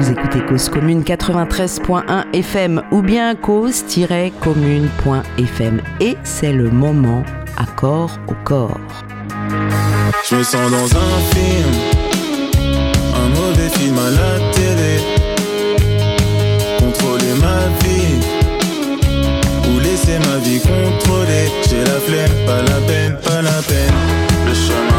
Vous écoutez Cause Commune 93.1 FM ou bien cause-commune.fm et c'est le moment accord au corps. Je me sens dans un film, un mauvais film à la télé. Contrôler ma vie ou laisser ma vie contrôler. J'ai la flemme, pas la peine, pas la peine. Le chemin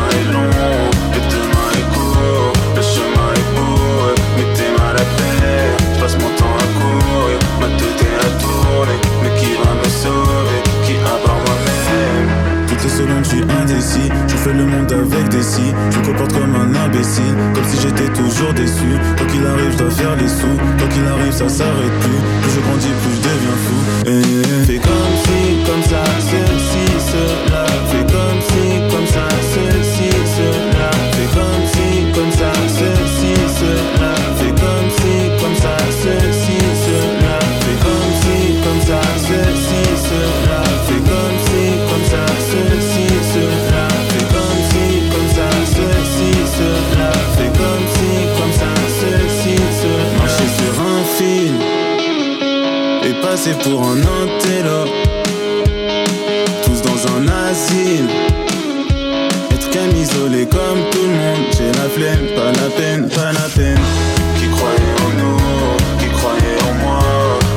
fais le monde avec des si. Je me comporte comme un imbécile, comme si j'étais toujours déçu. Quoi qu'il arrive, je dois faire les sous. Quoi qu'il arrive, ça s'arrête plus. Plus je grandis, plus je deviens fou. Et fais comme si, comme ça, ceci, cela. Passer pour un intello. Tous dans un asile. Être qu'un isolé comme tout le monde. J'ai la flemme, pas la peine, pas la peine. Qui croyait en nous, qui croyait en moi.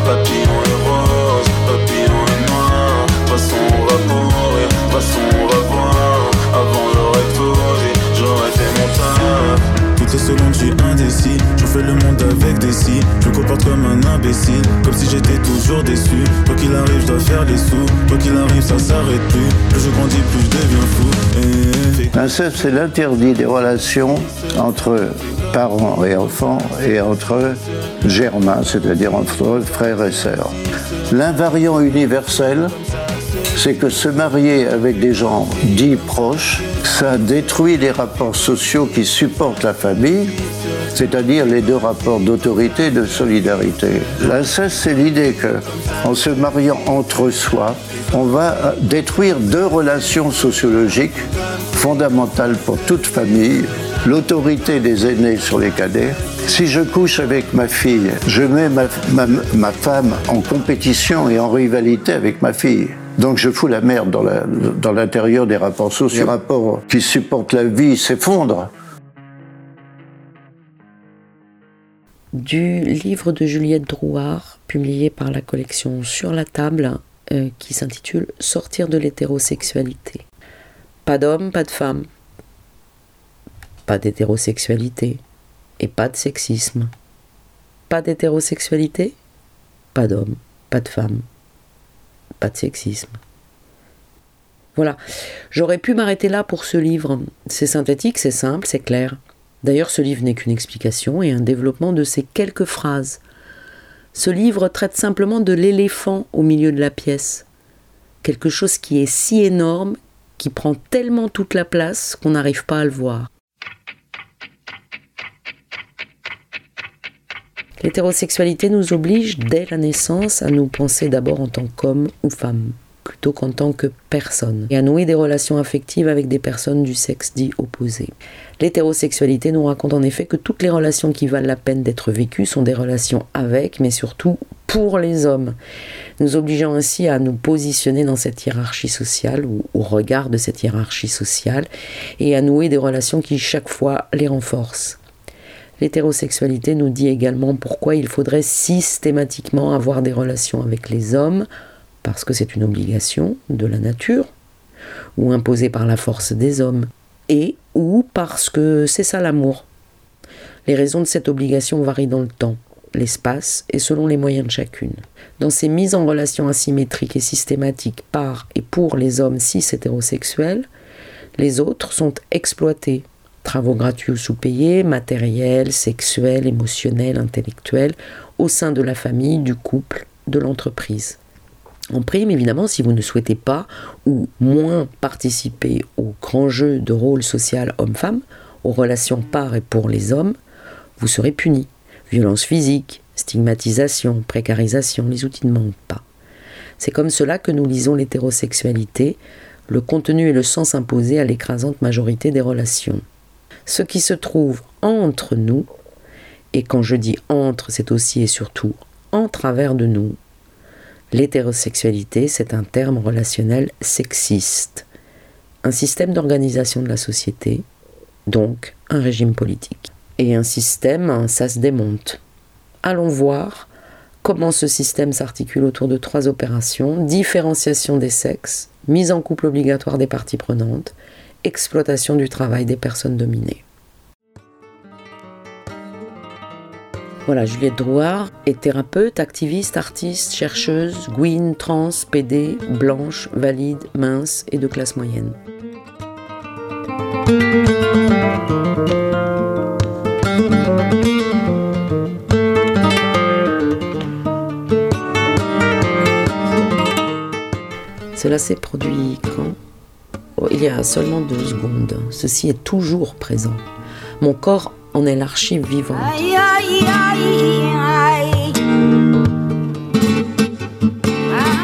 Papillon et rose, papillon et noir. Passons, on va pourrir, passons, on va voir. Avant j'aurais posé, j'aurais fait mon taf. Toutes les secondes, je suis indécis. Je fais le monde Je me comporte comme un imbécile, comme si j'étais toujours déçu. Quoi qu'il arrive, je dois faire les sous. Quoi qu'il arrive, ça s'arrête plus. Je grandis, plus je deviens fou. Et... L'inceste, c'est l'interdit des relations entre parents et enfants et entre germains, c'est-à-dire entre frères et sœurs. L'invariant universel, c'est que se marier avec des gens dits proches, ça détruit les rapports sociaux qui supportent la famille, c'est-à-dire les deux rapports d'autorité et de solidarité. L'inceste, c'est l'idée que, en se mariant entre soi, on va détruire deux relations sociologiques fondamentales pour toute famille, l'autorité des aînés sur les cadets. Si je couche avec ma fille, je mets ma, femme en compétition et en rivalité avec ma fille. Donc je fous la merde dans l'intérieur des rapports sociaux. Les rapports qui supportent la vie s'effondrent. Du livre de Juliette Drouard, publié par la collection Sur la table, euh, qui s'intitule Sortir de l'hétérosexualité. Pas d'homme, pas de femme. Pas d'hétérosexualité. Et pas de sexisme. Pas d'hétérosexualité. Pas d'homme, pas de femme. Pas de sexisme. Voilà. J'aurais pu m'arrêter là pour ce livre. C'est synthétique, c'est simple, c'est clair. D'ailleurs, ce livre n'est qu'une explication et un développement de ces quelques phrases. Ce livre traite simplement de l'éléphant au milieu de la pièce. Quelque chose qui est si énorme, qui prend tellement toute la place qu'on n'arrive pas à le voir. L'hétérosexualité nous oblige dès la naissance à nous penser d'abord en tant qu'homme ou femme, plutôt qu'en tant que personne, et à nouer des relations affectives avec des personnes du sexe dit opposé. L'hétérosexualité nous raconte en effet que toutes les relations qui valent la peine d'être vécues sont des relations avec, mais surtout pour les hommes, nous obligeant ainsi à nous positionner dans cette hiérarchie sociale ou au regard de cette hiérarchie sociale et à nouer des relations qui chaque fois les renforcent. L'hétérosexualité nous dit également pourquoi il faudrait systématiquement avoir des relations avec les hommes, parce que c'est une obligation de la nature, ou imposée par la force des hommes, et ou parce que c'est ça l'amour. Les raisons de cette obligation varient dans le temps, l'espace et selon les moyens de chacune. Dans ces mises en relation asymétriques et systématiques par et pour les hommes cis hétérosexuels, les autres sont exploités, travaux gratuits ou sous-payés, matériels, sexuels, émotionnels, intellectuels, au sein de la famille, du couple, de l'entreprise. En prime, évidemment, si vous ne souhaitez pas ou moins participer au grand jeu de rôle social homme-femme, aux relations par et pour les hommes, vous serez puni. Violence physique, stigmatisation, précarisation, les outils ne manquent pas. C'est comme cela que nous lisons l'hétérosexualité, le contenu et le sens imposés à l'écrasante majorité des relations. Ce qui se trouve entre nous et quand je dis entre, c'est aussi et surtout en travers de nous. L'hétérosexualité, c'est un terme relationnel sexiste, un système d'organisation de la société, donc un régime politique. Et un système, ça se démonte. Allons voir comment ce système s'articule autour de trois opérations, différenciation des sexes, mise en couple obligatoire des parties prenantes, exploitation du travail des personnes dominées. Voilà, Juliette Drouard est thérapeute, activiste, artiste, chercheuse, gouine, trans, PD, blanche, valide, mince et de classe moyenne. Cela s'est produit quand? Oh, Il y a seulement deux secondes. Ceci est toujours présent. Mon corps en est l'archive vivante.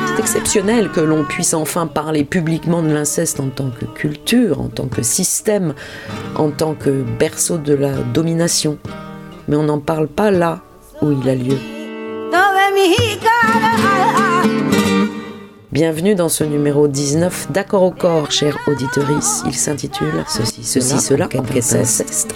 C'est exceptionnel que l'on puisse enfin parler publiquement de l'inceste en tant que culture, en tant que système, en tant que berceau de la domination. Mais on n'en parle pas là où il a lieu. Bienvenue dans ce numéro 19 d'Accord au corps, chère auditorice. Il s'intitule Ceci, ceci, cela,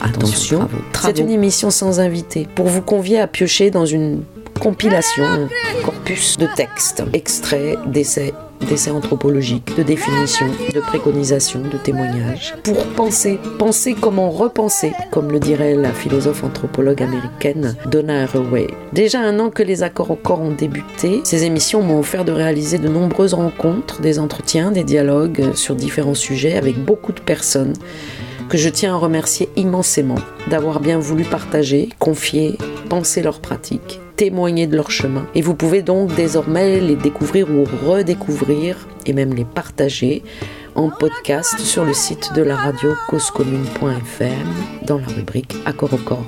Attention, c'est une émission sans invité pour vous convier à piocher dans une compilation, un corpus de textes, extraits, d'essais d'essais anthropologiques, de définitions, de préconisations, de témoignages, pour penser, penser comment repenser, comme le dirait la philosophe anthropologue américaine Donna Haraway. Déjà un an que les accords au corps ont débuté, ces émissions m'ont offert de réaliser de nombreuses rencontres, des entretiens, des dialogues sur différents sujets avec beaucoup de personnes que je tiens à remercier immensément d'avoir bien voulu partager, confier, penser leurs pratiques témoigner de leur chemin. Et vous pouvez donc désormais les découvrir ou redécouvrir et même les partager en podcast sur le site de la radio causecommune.fm dans la rubrique Accord au corps.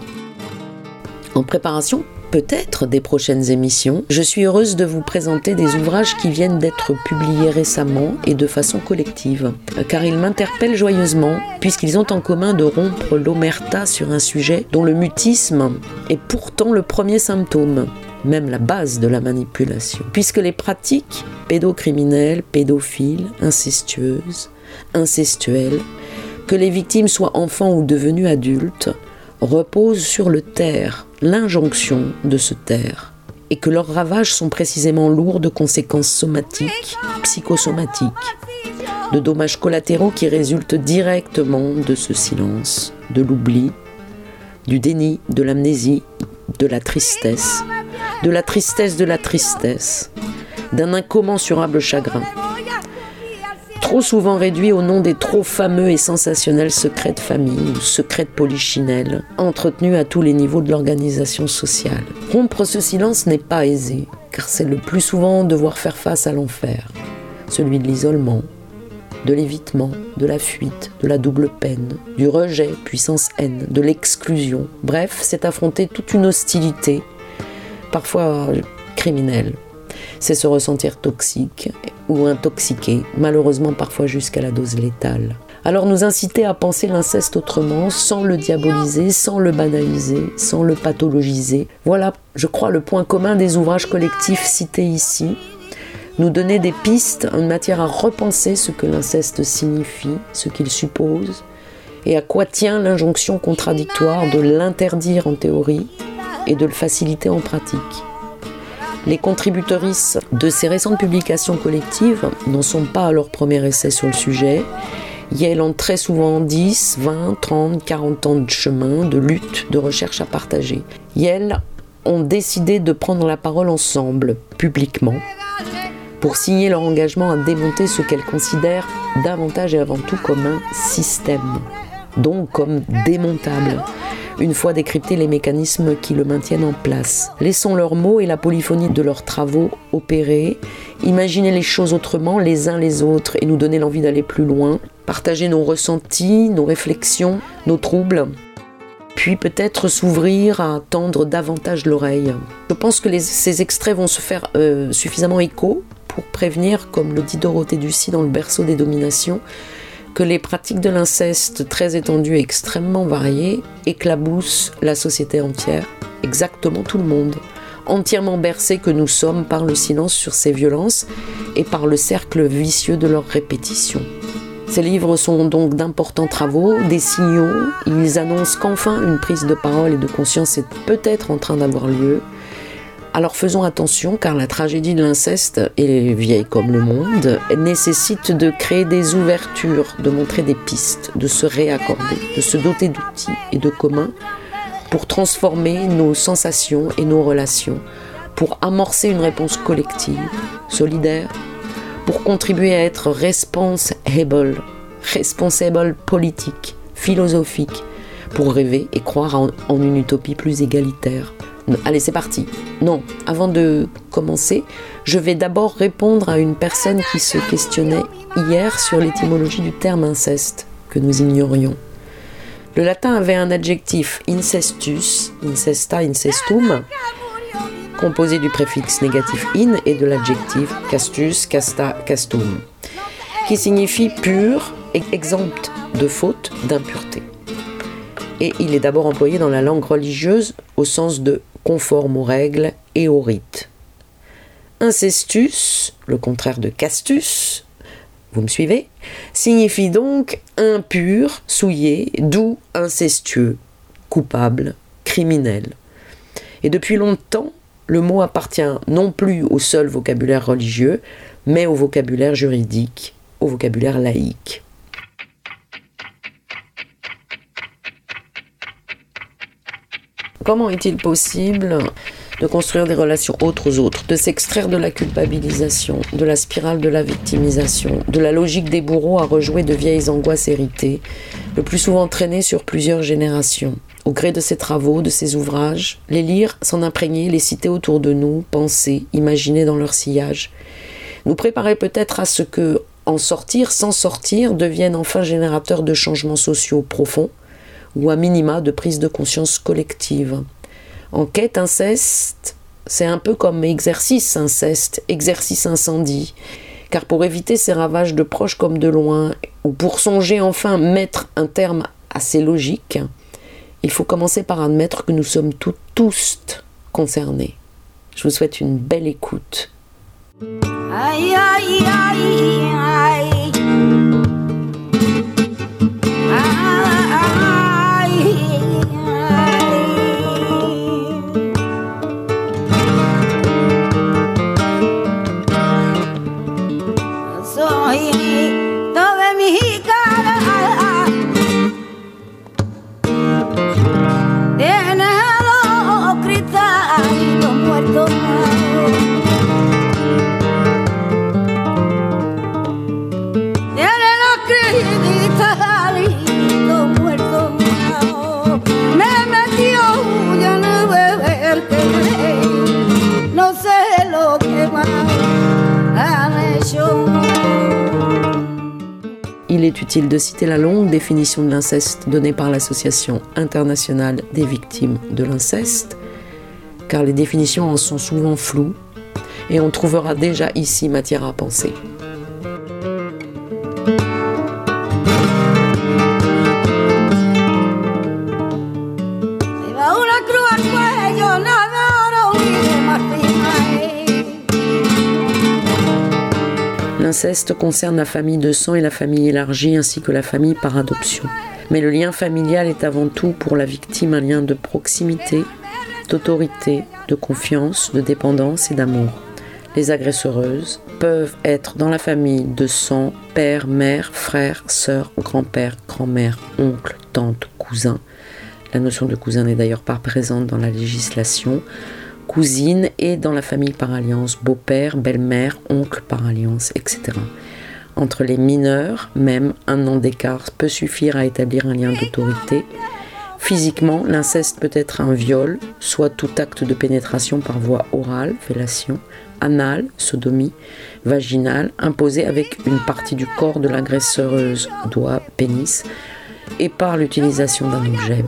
En préparation peut-être des prochaines émissions, je suis heureuse de vous présenter des ouvrages qui viennent d'être publiés récemment et de façon collective, car ils m'interpellent joyeusement, puisqu'ils ont en commun de rompre l'omerta sur un sujet dont le mutisme est pourtant le premier symptôme même la base de la manipulation, puisque les pratiques pédocriminelles, pédophiles, incestueuses, incestuelles, que les victimes soient enfants ou devenus adultes, reposent sur le terre, l'injonction de se taire et que leurs ravages sont précisément lourds de conséquences somatiques, psychosomatiques, de dommages collatéraux qui résultent directement de ce silence, de l'oubli, du déni, de l'amnésie, de la tristesse, de la tristesse de la tristesse, d'un incommensurable chagrin trop souvent réduit au nom des trop fameux et sensationnels secrets de famille ou secrets de polichinelle, entretenus à tous les niveaux de l'organisation sociale. Rompre ce silence n'est pas aisé, car c'est le plus souvent devoir faire face à l'enfer, celui de l'isolement, de l'évitement, de la fuite, de la double peine, du rejet, puissance haine, de l'exclusion. Bref, c'est affronter toute une hostilité, parfois criminelle. C'est se ressentir toxique ou intoxiqué, malheureusement parfois jusqu'à la dose létale. Alors nous inciter à penser l'inceste autrement, sans le diaboliser, sans le banaliser, sans le pathologiser. Voilà, je crois, le point commun des ouvrages collectifs cités ici. Nous donner des pistes en matière à repenser ce que l'inceste signifie, ce qu'il suppose, et à quoi tient l'injonction contradictoire de l'interdire en théorie et de le faciliter en pratique. Les contributrices de ces récentes publications collectives n'en sont pas à leur premier essai sur le sujet. elles ont très souvent 10, 20, 30, 40 ans de chemin, de lutte, de recherche à partager. elles ont décidé de prendre la parole ensemble, publiquement, pour signer leur engagement à démonter ce qu'elles considèrent davantage et avant tout comme un système, donc comme démontable une fois décryptés les mécanismes qui le maintiennent en place. Laissons leurs mots et la polyphonie de leurs travaux opérer, imaginer les choses autrement les uns les autres et nous donner l'envie d'aller plus loin, partager nos ressentis, nos réflexions, nos troubles, puis peut-être s'ouvrir à tendre davantage l'oreille. Je pense que ces extraits vont se faire euh, suffisamment écho pour prévenir, comme le dit Dorothée Ducy dans Le berceau des dominations, que les pratiques de l'inceste très étendues et extrêmement variées éclaboussent la société entière exactement tout le monde, entièrement bercés que nous sommes par le silence sur ces violences et par le cercle vicieux de leur répétition. Ces livres sont donc d'importants travaux, des signaux, ils annoncent qu'enfin une prise de parole et de conscience est peut-être en train d'avoir lieu. Alors faisons attention car la tragédie de l'inceste, et vieille comme le monde, nécessite de créer des ouvertures, de montrer des pistes, de se réaccorder, de se doter d'outils et de communs pour transformer nos sensations et nos relations, pour amorcer une réponse collective, solidaire, pour contribuer à être responsable, responsable politique, philosophique, pour rêver et croire en une utopie plus égalitaire. Allez, c'est parti. Non, avant de commencer, je vais d'abord répondre à une personne qui se questionnait hier sur l'étymologie du terme inceste, que nous ignorions. Le latin avait un adjectif incestus, incesta, incestum, composé du préfixe négatif in et de l'adjectif castus, casta, castum, qui signifie pur et exempt de faute, d'impureté. Et il est d'abord employé dans la langue religieuse au sens de conforme aux règles et aux rites. Incestus, le contraire de castus, vous me suivez Signifie donc impur, souillé, doux, incestueux, coupable, criminel. Et depuis longtemps, le mot appartient non plus au seul vocabulaire religieux, mais au vocabulaire juridique, au vocabulaire laïque. Comment est-il possible de construire des relations autres aux autres, de s'extraire de la culpabilisation, de la spirale de la victimisation, de la logique des bourreaux à rejouer de vieilles angoisses héritées, le plus souvent traînées sur plusieurs générations. Au gré de ses travaux, de ses ouvrages, les lire, s'en imprégner, les citer autour de nous, penser, imaginer dans leur sillage, nous préparer peut-être à ce que en sortir sans sortir devienne enfin générateur de changements sociaux profonds ou à minima de prise de conscience collective. En quête inceste, c'est un peu comme exercice inceste, exercice incendie. Car pour éviter ces ravages de proches comme de loin, ou pour songer enfin mettre un terme à ces logiques, il faut commencer par admettre que nous sommes tous concernés. Je vous souhaite une belle écoute. Aïe, aïe, aïe, Il est utile de citer la longue définition de l'inceste donnée par l'Association internationale des victimes de l'inceste, car les définitions en sont souvent floues, et on trouvera déjà ici matière à penser. L'inceste concerne la famille de sang et la famille élargie ainsi que la famille par adoption. Mais le lien familial est avant tout pour la victime un lien de proximité, d'autorité, de confiance, de dépendance et d'amour. Les agresseuses peuvent être dans la famille de sang, père, mère, frère, sœur, grand-père, grand-mère, oncle, tante, cousin. La notion de cousin n'est d'ailleurs pas présente dans la législation cousine et dans la famille par alliance, beau-père, belle-mère, oncle par alliance, etc. Entre les mineurs, même un an d'écart peut suffire à établir un lien d'autorité. Physiquement, l'inceste peut être un viol, soit tout acte de pénétration par voie orale, fellation, anale, sodomie, vaginale, imposé avec une partie du corps de l'agresseuse, doigt, pénis, et par l'utilisation d'un objet.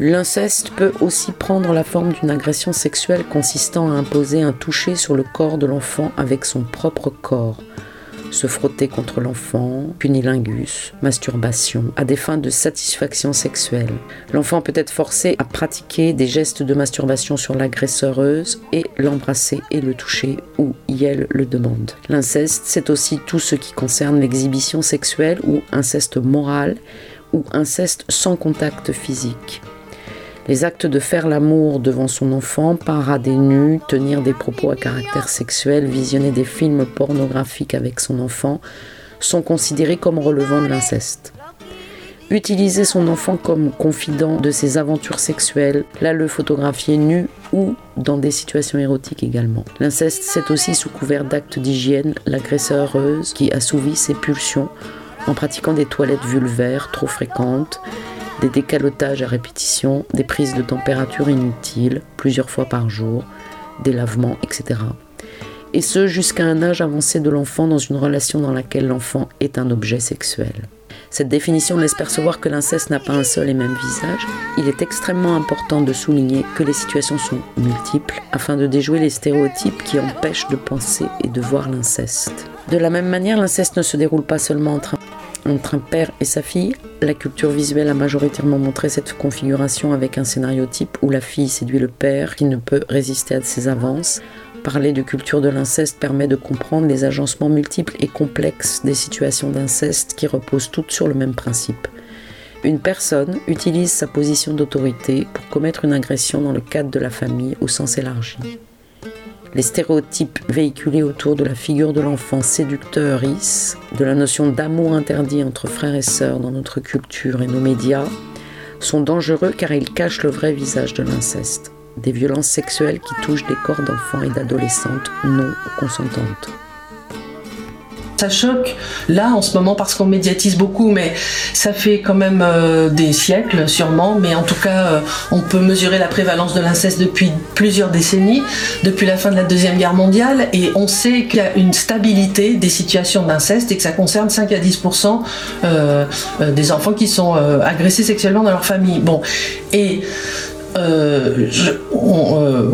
L'inceste peut aussi prendre la forme d'une agression sexuelle consistant à imposer un toucher sur le corps de l'enfant avec son propre corps. se frotter contre l'enfant, cunilingus, masturbation, à des fins de satisfaction sexuelle. L'enfant peut être forcé à pratiquer des gestes de masturbation sur l'agresseureuse et l'embrasser et le toucher où elle le demande. L'inceste, c'est aussi tout ce qui concerne l'exhibition sexuelle ou inceste moral ou inceste sans contact physique. Les actes de faire l'amour devant son enfant, parader nu, tenir des propos à caractère sexuel, visionner des films pornographiques avec son enfant, sont considérés comme relevant de l'inceste. Utiliser son enfant comme confident de ses aventures sexuelles, là le photographier nu ou dans des situations érotiques également. L'inceste, c'est aussi sous couvert d'actes d'hygiène l'agresseur heureuse qui assouvit ses pulsions en pratiquant des toilettes vulvaires trop fréquentes, des décalotages à répétition, des prises de température inutiles plusieurs fois par jour, des lavements, etc. Et ce jusqu'à un âge avancé de l'enfant dans une relation dans laquelle l'enfant est un objet sexuel. Cette définition laisse percevoir que l'inceste n'a pas un seul et même visage. Il est extrêmement important de souligner que les situations sont multiples afin de déjouer les stéréotypes qui empêchent de penser et de voir l'inceste. De la même manière, l'inceste ne se déroule pas seulement entre entre un père et sa fille. La culture visuelle a majoritairement montré cette configuration avec un scénario type où la fille séduit le père qui ne peut résister à ses avances. Parler de culture de l'inceste permet de comprendre les agencements multiples et complexes des situations d'inceste qui reposent toutes sur le même principe. Une personne utilise sa position d'autorité pour commettre une agression dans le cadre de la famille au sens élargi. Les stéréotypes véhiculés autour de la figure de l'enfant séducteur de la notion d'amour interdit entre frères et sœurs dans notre culture et nos médias, sont dangereux car ils cachent le vrai visage de l'inceste, des violences sexuelles qui touchent des corps d'enfants et d'adolescentes non consentantes. Ça choque là en ce moment parce qu'on médiatise beaucoup, mais ça fait quand même euh, des siècles sûrement. Mais en tout cas, euh, on peut mesurer la prévalence de l'inceste depuis plusieurs décennies, depuis la fin de la Deuxième Guerre mondiale, et on sait qu'il y a une stabilité des situations d'inceste et que ça concerne 5 à 10% euh, des enfants qui sont agressés sexuellement dans leur famille. Bon, et euh, euh,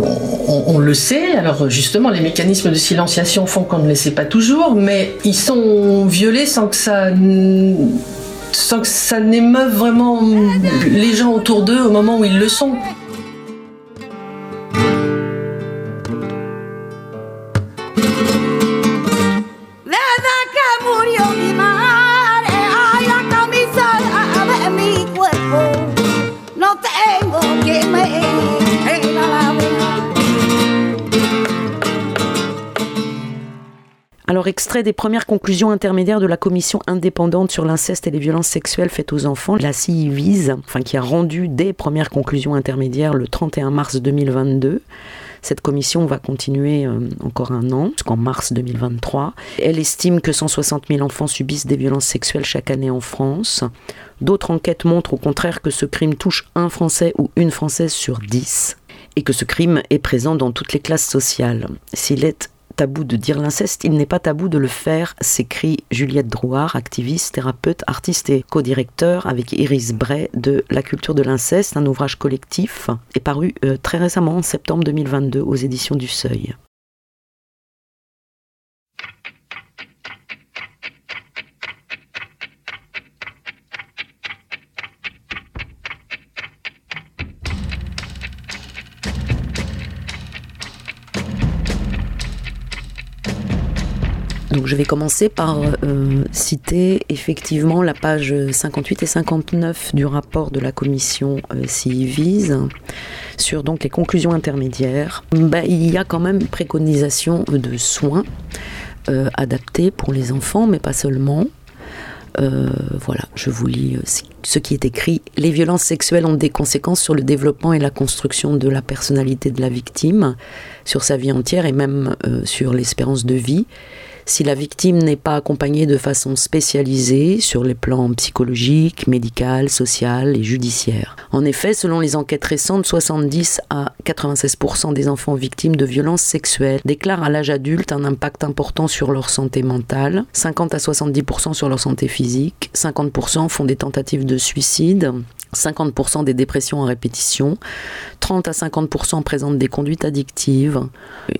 on, le sait, alors justement les mécanismes de silenciation font qu'on ne le sait pas toujours, mais ils sont violés sans que ça sans que ça n'émeuve vraiment les gens autour d'eux au moment où ils le sont. Extrait des premières conclusions intermédiaires de la commission indépendante sur l'inceste et les violences sexuelles faites aux enfants, la CIVIS, enfin, qui a rendu des premières conclusions intermédiaires le 31 mars 2022. Cette commission va continuer euh, encore un an, jusqu'en mars 2023. Elle estime que 160 000 enfants subissent des violences sexuelles chaque année en France. D'autres enquêtes montrent au contraire que ce crime touche un Français ou une Française sur dix et que ce crime est présent dans toutes les classes sociales. S'il est tabou de dire l'inceste, il n'est pas tabou de le faire, s'écrit Juliette Drouard, activiste, thérapeute, artiste et co-directeur avec Iris Bray de La culture de l'inceste, un ouvrage collectif, est paru euh, très récemment en septembre 2022 aux éditions du Seuil. Donc je vais commencer par euh, citer effectivement la page 58 et 59 du rapport de la commission euh, CIVIS sur donc les conclusions intermédiaires. Bah, il y a quand même préconisation de soins euh, adaptés pour les enfants, mais pas seulement. voilà, je vous lis ce qui est écrit. Les violences sexuelles ont des conséquences sur le développement et la construction de la personnalité de la victime, sur sa vie entière et même sur l'espérance de vie si la victime n'est pas accompagnée de façon spécialisée sur les plans psychologiques, médical, social et judiciaire. En effet, selon les enquêtes récentes, 70 à 96% des enfants victimes de violences sexuelles déclarent à l'âge adulte un impact important sur leur santé mentale, 50 à 70% sur leur santé physique, 50% font des tentatives de suicide, 50% des dépressions en répétition, 30 à 50% présentent des conduites addictives,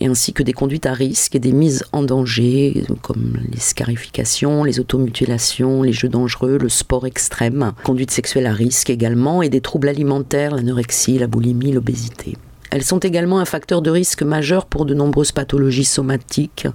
ainsi que des conduites à risque et des mises en danger, comme les scarifications, les automutilations, les jeux dangereux, le sport extrême, conduite sexuelle à risque également, et des troubles alimentaires, l'anorexie, la boulimie, l'obésité. Elles sont également un facteur de risque majeur pour de nombreuses pathologies somatiques,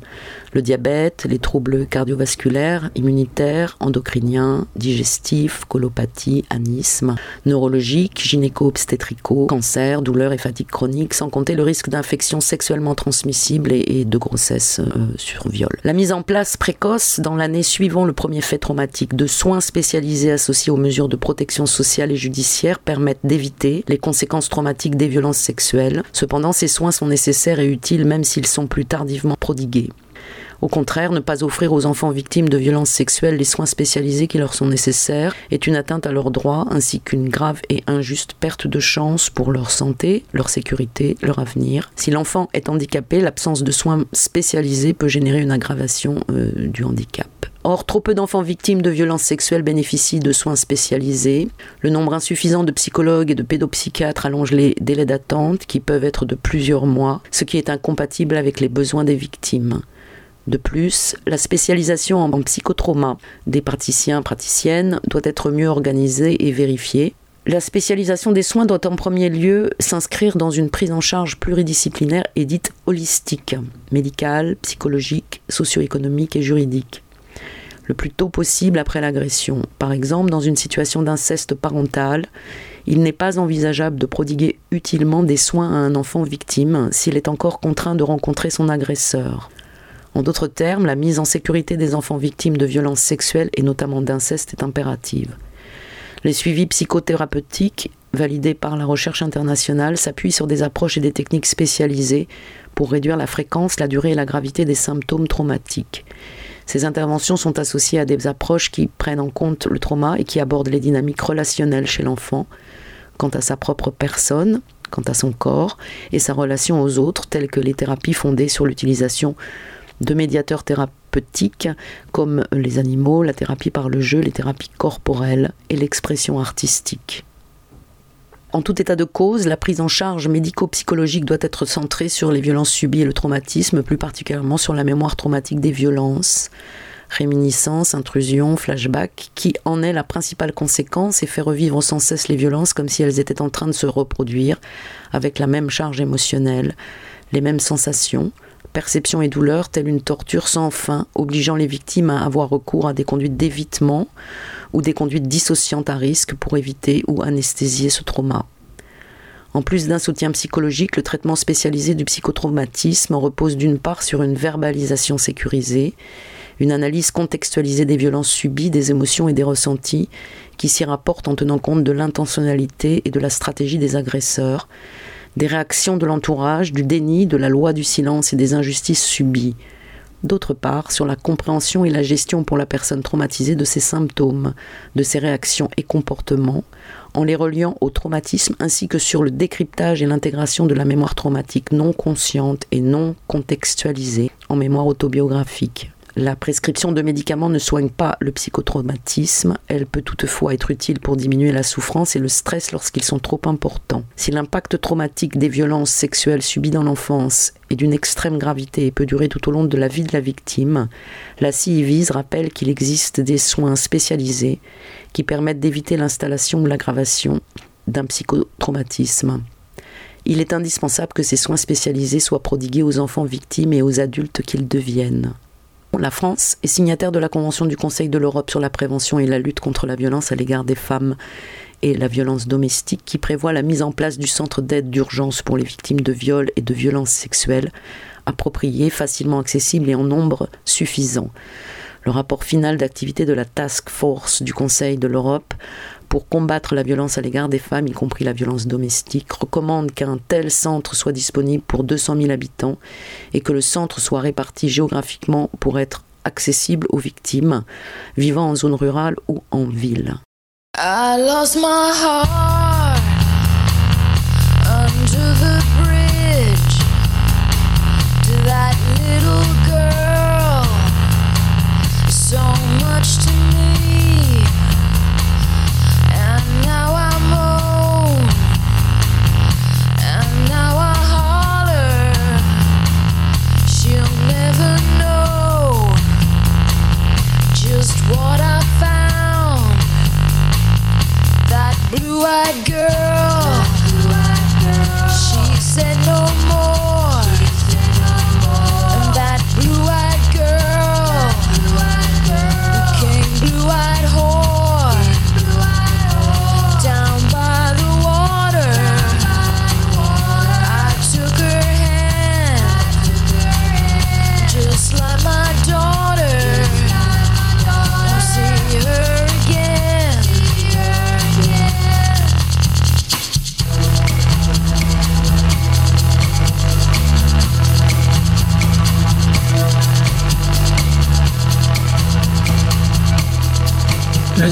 le diabète, les troubles cardiovasculaires, immunitaires, endocriniens, digestifs, colopathie, anisme, neurologiques, gynéco-obstétricaux, cancer, douleurs et fatigue chronique, sans compter le risque d'infections sexuellement transmissibles et, de grossesse euh, sur viol. La mise en place précoce, dans l'année suivant le premier fait traumatique, de soins spécialisés associés aux mesures de protection sociale et judiciaire permettent d'éviter les conséquences traumatiques des violences sexuelles. Cependant, ces soins sont nécessaires et utiles même s'ils sont plus tardivement prodigués. Au contraire, ne pas offrir aux enfants victimes de violences sexuelles les soins spécialisés qui leur sont nécessaires est une atteinte à leurs droits ainsi qu'une grave et injuste perte de chance pour leur santé, leur sécurité, leur avenir. Si l'enfant est handicapé, l'absence de soins spécialisés peut générer une aggravation euh, du handicap. Or, trop peu d'enfants victimes de violences sexuelles bénéficient de soins spécialisés. Le nombre insuffisant de psychologues et de pédopsychiatres allonge les délais d'attente qui peuvent être de plusieurs mois, ce qui est incompatible avec les besoins des victimes. De plus, la spécialisation en psychotrauma des praticiens praticiennes doit être mieux organisée et vérifiée. La spécialisation des soins doit en premier lieu s'inscrire dans une prise en charge pluridisciplinaire et dite holistique, médicale, psychologique, socio-économique et juridique le plus tôt possible après l'agression. Par exemple, dans une situation d'inceste parental, il n'est pas envisageable de prodiguer utilement des soins à un enfant victime s'il est encore contraint de rencontrer son agresseur. En d'autres termes, la mise en sécurité des enfants victimes de violences sexuelles et notamment d'inceste est impérative. Les suivis psychothérapeutiques validés par la recherche internationale s'appuient sur des approches et des techniques spécialisées pour réduire la fréquence, la durée et la gravité des symptômes traumatiques. Ces interventions sont associées à des approches qui prennent en compte le trauma et qui abordent les dynamiques relationnelles chez l'enfant, quant à sa propre personne, quant à son corps et sa relation aux autres, telles que les thérapies fondées sur l'utilisation de médiateurs thérapeutiques comme les animaux, la thérapie par le jeu, les thérapies corporelles et l'expression artistique. En tout état de cause, la prise en charge médico-psychologique doit être centrée sur les violences subies et le traumatisme, plus particulièrement sur la mémoire traumatique des violences, réminiscence, intrusion, flashback, qui en est la principale conséquence et fait revivre sans cesse les violences comme si elles étaient en train de se reproduire, avec la même charge émotionnelle, les mêmes sensations, perception et douleur, telle une torture sans fin, obligeant les victimes à avoir recours à des conduites d'évitement ou des conduites dissociantes à risque pour éviter ou anesthésier ce trauma. En plus d'un soutien psychologique, le traitement spécialisé du psychotraumatisme repose d'une part sur une verbalisation sécurisée, une analyse contextualisée des violences subies, des émotions et des ressentis, qui s'y rapportent en tenant compte de l'intentionnalité et de la stratégie des agresseurs, des réactions de l'entourage, du déni, de la loi du silence et des injustices subies. D'autre part, sur la compréhension et la gestion pour la personne traumatisée de ses symptômes, de ses réactions et comportements, en les reliant au traumatisme ainsi que sur le décryptage et l'intégration de la mémoire traumatique non consciente et non contextualisée en mémoire autobiographique. La prescription de médicaments ne soigne pas le psychotraumatisme, elle peut toutefois être utile pour diminuer la souffrance et le stress lorsqu'ils sont trop importants. Si l'impact traumatique des violences sexuelles subies dans l'enfance est d'une extrême gravité et peut durer tout au long de la vie de la victime, la CIVIS rappelle qu'il existe des soins spécialisés qui permettent d'éviter l'installation ou l'aggravation d'un psychotraumatisme. Il est indispensable que ces soins spécialisés soient prodigués aux enfants victimes et aux adultes qu'ils deviennent. La France est signataire de la Convention du Conseil de l'Europe sur la prévention et la lutte contre la violence à l'égard des femmes et la violence domestique qui prévoit la mise en place du centre d'aide d'urgence pour les victimes de viols et de violences sexuelles approprié, facilement accessible et en nombre suffisant. Le rapport final d'activité de la Task Force du Conseil de l'Europe pour combattre la violence à l'égard des femmes, y compris la violence domestique, recommande qu'un tel centre soit disponible pour 200 000 habitants et que le centre soit réparti géographiquement pour être accessible aux victimes vivant en zone rurale ou en ville. so much to me. blue-eyed girl.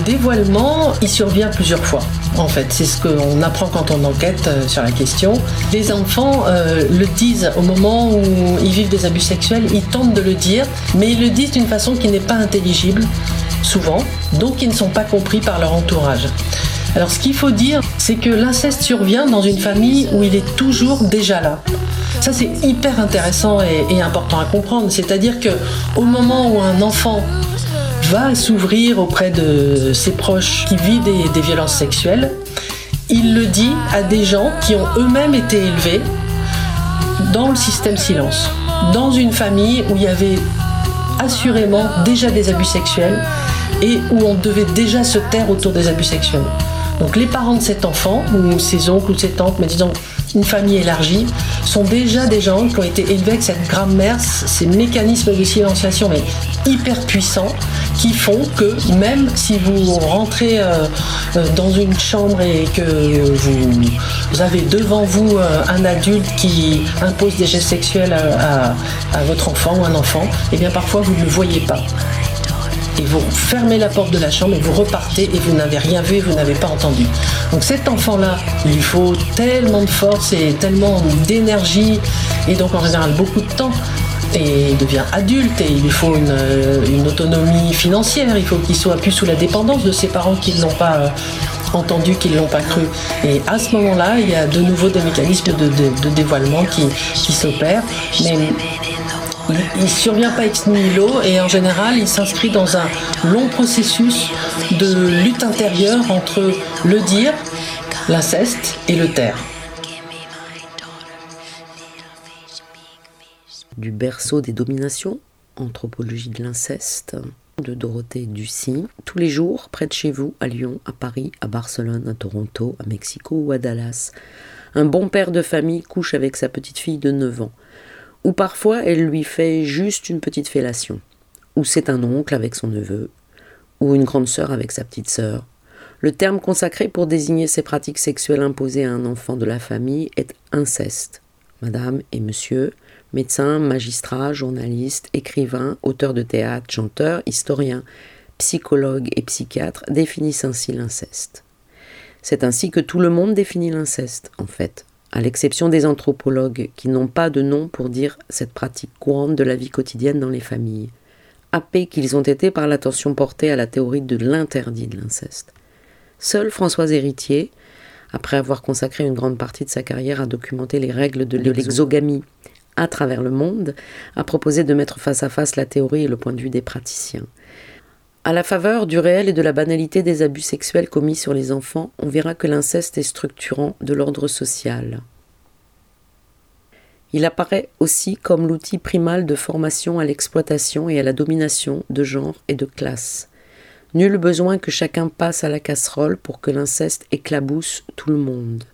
Dévoilement, il survient plusieurs fois. En fait, c'est ce qu'on apprend quand on enquête euh, sur la question. Les enfants euh, le disent au moment où ils vivent des abus sexuels, ils tentent de le dire, mais ils le disent d'une façon qui n'est pas intelligible, souvent, donc ils ne sont pas compris par leur entourage. Alors ce qu'il faut dire, c'est que l'inceste survient dans une famille où il est toujours déjà là. Ça c'est hyper intéressant et, important à comprendre. C'est-à-dire que au moment où un enfant va s'ouvrir auprès de ses proches qui vivent des, violences sexuelles, il le dit à des gens qui ont eux-mêmes été élevés dans le système silence, dans une famille où il y avait assurément déjà des abus sexuels et où on devait déjà se taire autour des abus sexuels. Donc les parents de cet enfant, ou ses oncles ou ses tantes, mais disons une famille élargie, sont déjà des gens qui ont été élevés avec cette grammaire, ces mécanismes de silenciation hyper puissants, qui font que même si vous rentrez euh, euh, dans une chambre et que vous, avez devant vous euh, un adulte qui impose des gestes sexuels à, votre enfant ou un enfant, et eh bien parfois vous ne le voyez pas et vous fermez la porte de la chambre et vous repartez et vous n'avez rien vu vous n'avez pas entendu. Donc cet enfant-là, il faut tellement de force et tellement d'énergie et donc en général beaucoup de temps et il devient adulte et il lui faut une, autonomie financière, il faut qu'il soit plus sous la dépendance de ses parents qui ne l'ont pas euh, entendu, qui ne l'ont pas cru. Et à ce moment-là, il y a de nouveau des mécanismes de, dévoilement qui, qui s'opèrent. Mais il ne survient pas ex nihilo et en général, il s'inscrit dans un long processus de lutte intérieure entre le dire, l'inceste et le taire. Du berceau des dominations, anthropologie de l'inceste, de Dorothée Ducy, tous les jours près de chez vous, à Lyon, à Paris, à Barcelone, à Toronto, à Mexico ou à Dallas. Un bon père de famille couche avec sa petite fille de 9 ans ou parfois elle lui fait juste une petite fellation, ou c'est un oncle avec son neveu, ou une grande sœur avec sa petite sœur. Le terme consacré pour désigner ces pratiques sexuelles imposées à un enfant de la famille est inceste. Madame et monsieur, médecins, magistrats, journalistes, écrivains, auteurs de théâtre, chanteurs, historiens, psychologues et psychiatres définissent ainsi l'inceste. C'est ainsi que tout le monde définit l'inceste, en fait à l'exception des anthropologues qui n'ont pas de nom pour dire cette pratique courante de la vie quotidienne dans les familles, happés qu'ils ont été par l'attention portée à la théorie de l'interdit de l'inceste. Seul François Héritier, après avoir consacré une grande partie de sa carrière à documenter les règles de l'exogamie à travers le monde, a proposé de mettre face à face la théorie et le point de vue des praticiens. À la faveur du réel et de la banalité des abus sexuels commis sur les enfants, on verra que l'inceste est structurant de l'ordre social. Il apparaît aussi comme l'outil primal de formation à l'exploitation et à la domination de genre et de classe. Nul besoin que chacun passe à la casserole pour que l'inceste éclabousse tout le monde.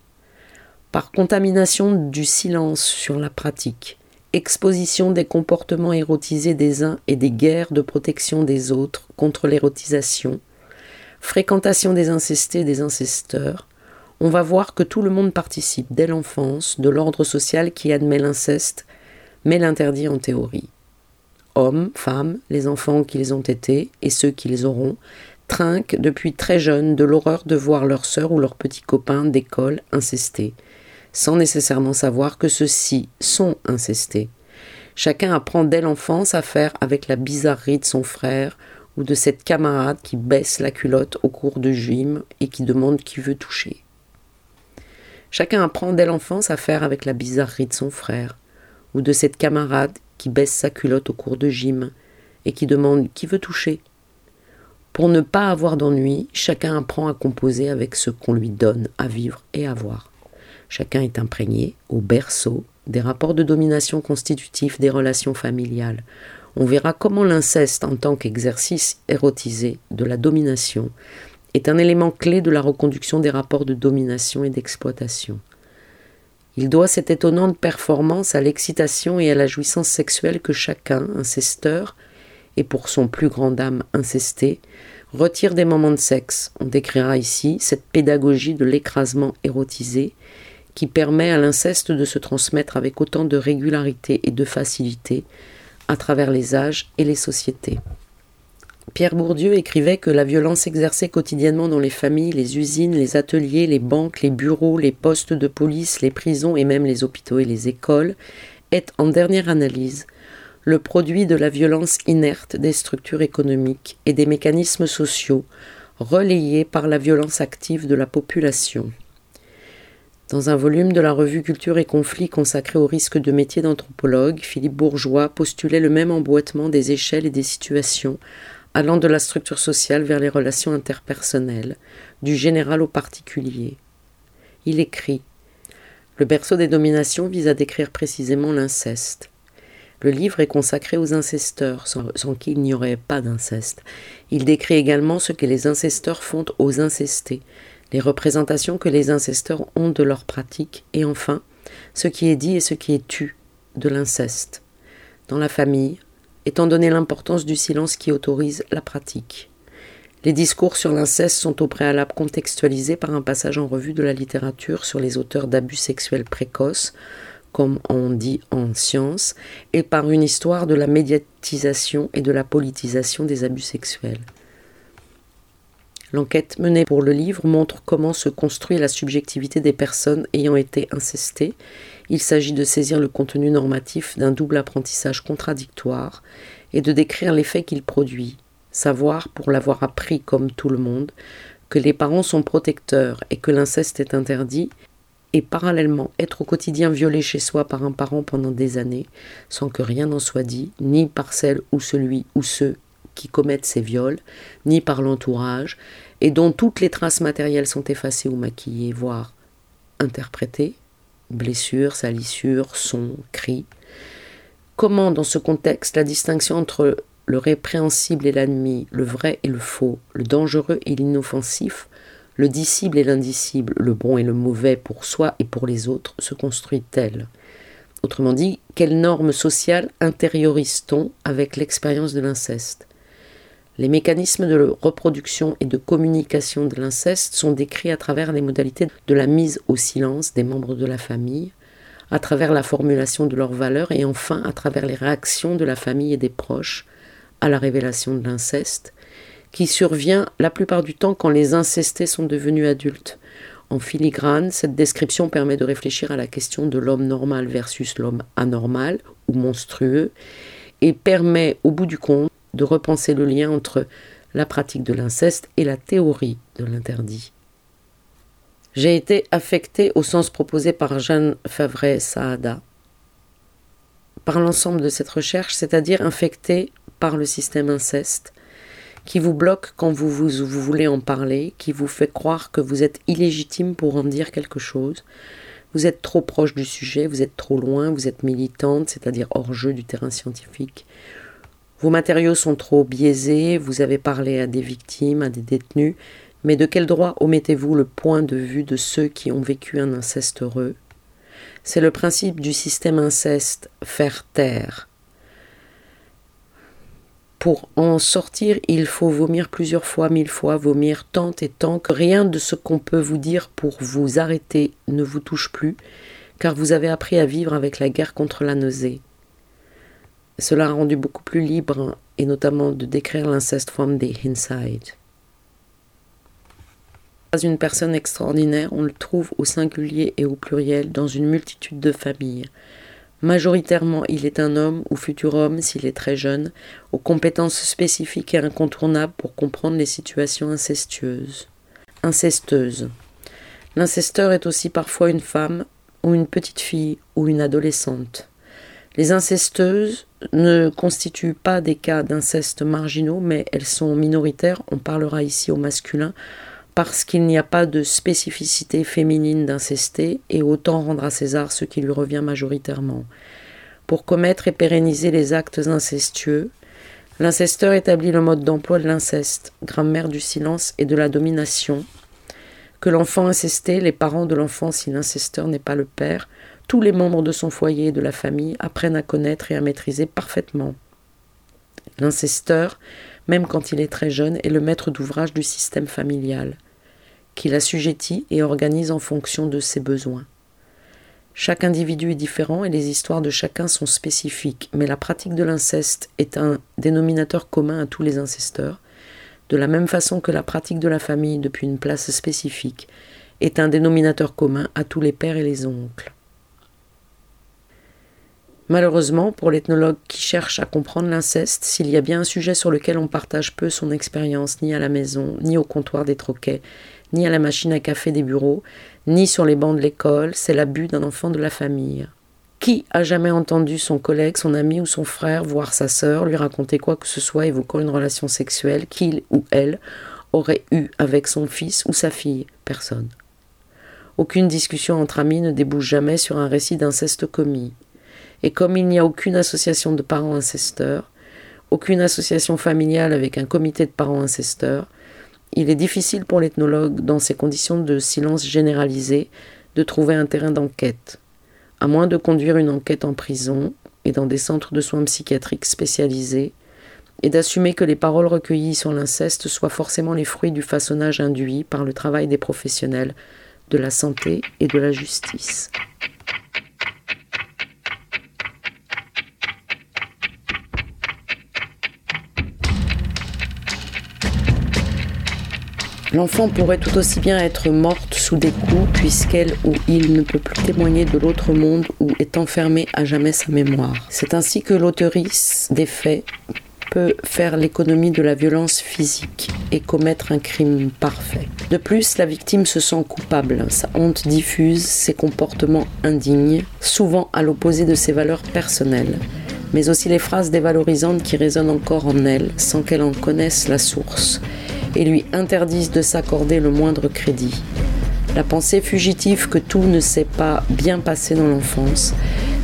Par contamination du silence sur la pratique, exposition des comportements érotisés des uns et des guerres de protection des autres contre l'érotisation, fréquentation des incestés et des incesteurs, on va voir que tout le monde participe dès l'enfance de l'ordre social qui admet l'inceste, mais l'interdit en théorie. Hommes, femmes, les enfants qu'ils ont été et ceux qu'ils auront, trinquent depuis très jeunes de l'horreur de voir leur sœur ou leurs petits copains d'école incestés, sans nécessairement savoir que ceux-ci sont incestés. Chacun apprend dès l'enfance à faire avec la bizarrerie de son frère ou de cette camarade qui baisse la culotte au cours de gym et qui demande qui veut toucher. Chacun apprend dès l'enfance à faire avec la bizarrerie de son frère ou de cette camarade qui baisse sa culotte au cours de gym et qui demande qui veut toucher. Pour ne pas avoir d'ennui, chacun apprend à composer avec ce qu'on lui donne à vivre et à voir. Chacun est imprégné, au berceau, des rapports de domination constitutifs des relations familiales. On verra comment l'inceste, en tant qu'exercice érotisé de la domination, est un élément clé de la reconduction des rapports de domination et d'exploitation. Il doit cette étonnante performance à l'excitation et à la jouissance sexuelle que chacun, incesteur, et pour son plus grand âme incesté, retire des moments de sexe. On décrira ici cette pédagogie de l'écrasement érotisé qui permet à l'inceste de se transmettre avec autant de régularité et de facilité à travers les âges et les sociétés. Pierre Bourdieu écrivait que la violence exercée quotidiennement dans les familles, les usines, les ateliers, les banques, les bureaux, les postes de police, les prisons et même les hôpitaux et les écoles est, en dernière analyse, le produit de la violence inerte des structures économiques et des mécanismes sociaux relayés par la violence active de la population. Dans un volume de la revue Culture et Conflits consacré au risque de métier d'anthropologue, Philippe Bourgeois postulait le même emboîtement des échelles et des situations, allant de la structure sociale vers les relations interpersonnelles, du général au particulier. Il écrit Le berceau des dominations vise à décrire précisément l'inceste. Le livre est consacré aux incesteurs, sans, sans qui il n'y aurait pas d'inceste. Il décrit également ce que les incesteurs font aux incestés, les représentations que les incesteurs ont de leurs pratiques, et enfin, ce qui est dit et ce qui est tu de l'inceste. Dans la famille, étant donné l'importance du silence qui autorise la pratique. Les discours sur l'inceste sont au préalable contextualisés par un passage en revue de la littérature sur les auteurs d'abus sexuels précoces, comme on dit en science, et par une histoire de la médiatisation et de la politisation des abus sexuels. L'enquête menée pour le livre montre comment se construit la subjectivité des personnes ayant été incestées. Il s'agit de saisir le contenu normatif d'un double apprentissage contradictoire et de décrire l'effet qu'il produit. Savoir, pour l'avoir appris comme tout le monde, que les parents sont protecteurs et que l'inceste est interdit, et parallèlement être au quotidien violé chez soi par un parent pendant des années, sans que rien n'en soit dit, ni par celle ou celui ou ceux qui commettent ces viols, ni par l'entourage, et dont toutes les traces matérielles sont effacées ou maquillées, voire interprétées, blessures, salissures, sons, cris. Comment, dans ce contexte, la distinction entre le répréhensible et l'ennemi, le vrai et le faux, le dangereux et l'inoffensif, le disciple et l'indicible, le bon et le mauvais pour soi et pour les autres se construit-elle? Autrement dit, quelles normes sociales intériorise-t-on avec l'expérience de l'inceste? Les mécanismes de reproduction et de communication de l'inceste sont décrits à travers les modalités de la mise au silence des membres de la famille, à travers la formulation de leurs valeurs et enfin à travers les réactions de la famille et des proches à la révélation de l'inceste, qui survient la plupart du temps quand les incestés sont devenus adultes. En filigrane, cette description permet de réfléchir à la question de l'homme normal versus l'homme anormal ou monstrueux et permet, au bout du compte, de repenser le lien entre la pratique de l'inceste et la théorie de l'interdit. J'ai été affecté au sens proposé par Jeanne Favret Saada par l'ensemble de cette recherche, c'est-à-dire infecté par le système inceste, qui vous bloque quand vous, voulez en parler, qui vous fait croire que vous êtes illégitime pour en dire quelque chose, vous êtes trop proche du sujet, vous êtes trop loin, vous êtes militante, c'est-à-dire hors jeu du terrain scientifique, vos matériaux sont trop biaisés, vous avez parlé à des victimes, à des détenus, mais de quel droit omettez-vous le point de vue de ceux qui ont vécu un inceste heureux? C'est le principe du système inceste, faire taire. Pour en sortir, il faut vomir plusieurs fois, mille fois, vomir tant et tant que rien de ce qu'on peut vous dire pour vous arrêter ne vous touche plus, car vous avez appris à vivre avec la guerre contre la nausée. Cela a rendu beaucoup plus libre et notamment de décrire l'inceste from the inside. Pas une personne extraordinaire, on le trouve au singulier et au pluriel dans une multitude de familles. Majoritairement, il est un homme ou futur homme s'il est très jeune, aux compétences spécifiques et incontournables pour comprendre les situations incestueuses. Incesteuses. L'incesteur est aussi parfois une femme, ou une petite fille, ou une adolescente. Les incesteuses ne constituent pas des cas d'inceste marginaux, mais elles sont minoritaires. On parlera ici au masculin parce qu'il n'y a pas de spécificité féminine d'incesté et autant rendre à César ce qui lui revient majoritairement. Pour commettre et pérenniser les actes incestueux, l'incesteur établit le mode d'emploi de l'inceste, grammaire du silence et de la domination, que l'enfant incesté, les parents de l'enfant si l'incesteur n'est pas le père, tous les membres de son foyer et de la famille apprennent à connaître et à maîtriser parfaitement. L'incesteur, même quand il est très jeune, est le maître d'ouvrage du système familial, qu'il assujettit et organise en fonction de ses besoins. Chaque individu est différent et les histoires de chacun sont spécifiques, mais la pratique de l'inceste est un dénominateur commun à tous les incesteurs, de la même façon que la pratique de la famille depuis une place spécifique est un dénominateur commun à tous les pères et les oncles. Malheureusement, pour l'ethnologue qui cherche à comprendre l'inceste, s'il y a bien un sujet sur lequel on partage peu son expérience, ni à la maison, ni au comptoir des troquets, ni à la machine à café des bureaux, ni sur les bancs de l'école, c'est l'abus d'un enfant de la famille. Qui a jamais entendu son collègue, son ami ou son frère, voire sa sœur, lui raconter quoi que ce soit évoquant une relation sexuelle qu'il ou elle aurait eue avec son fils ou sa fille? Personne. Aucune discussion entre amis ne débouche jamais sur un récit d'inceste commis. Et comme il n'y a aucune association de parents incesteurs, aucune association familiale avec un comité de parents incesteurs, il est difficile pour l'ethnologue, dans ces conditions de silence généralisé, de trouver un terrain d'enquête à moins de conduire une enquête en prison et dans des centres de soins psychiatriques spécialisés, et d'assumer que les paroles recueillies sur l'inceste soient forcément les fruits du façonnage induit par le travail des professionnels de la santé et de la justice. L'enfant pourrait tout aussi bien être morte sous des coups puisqu'elle ou il ne peut plus témoigner de l'autre monde ou est enfermé à jamais sa mémoire. C'est ainsi que l'autorice des faits peut faire l'économie de la violence physique et commettre un crime parfait. De plus, la victime se sent coupable, sa honte diffuse, ses comportements indignes, souvent à l'opposé de ses valeurs personnelles, mais aussi les phrases dévalorisantes qui résonnent encore en elle sans qu'elle en connaisse la source et lui interdisent de s'accorder le moindre crédit. La pensée fugitive que tout ne s'est pas bien passé dans l'enfance,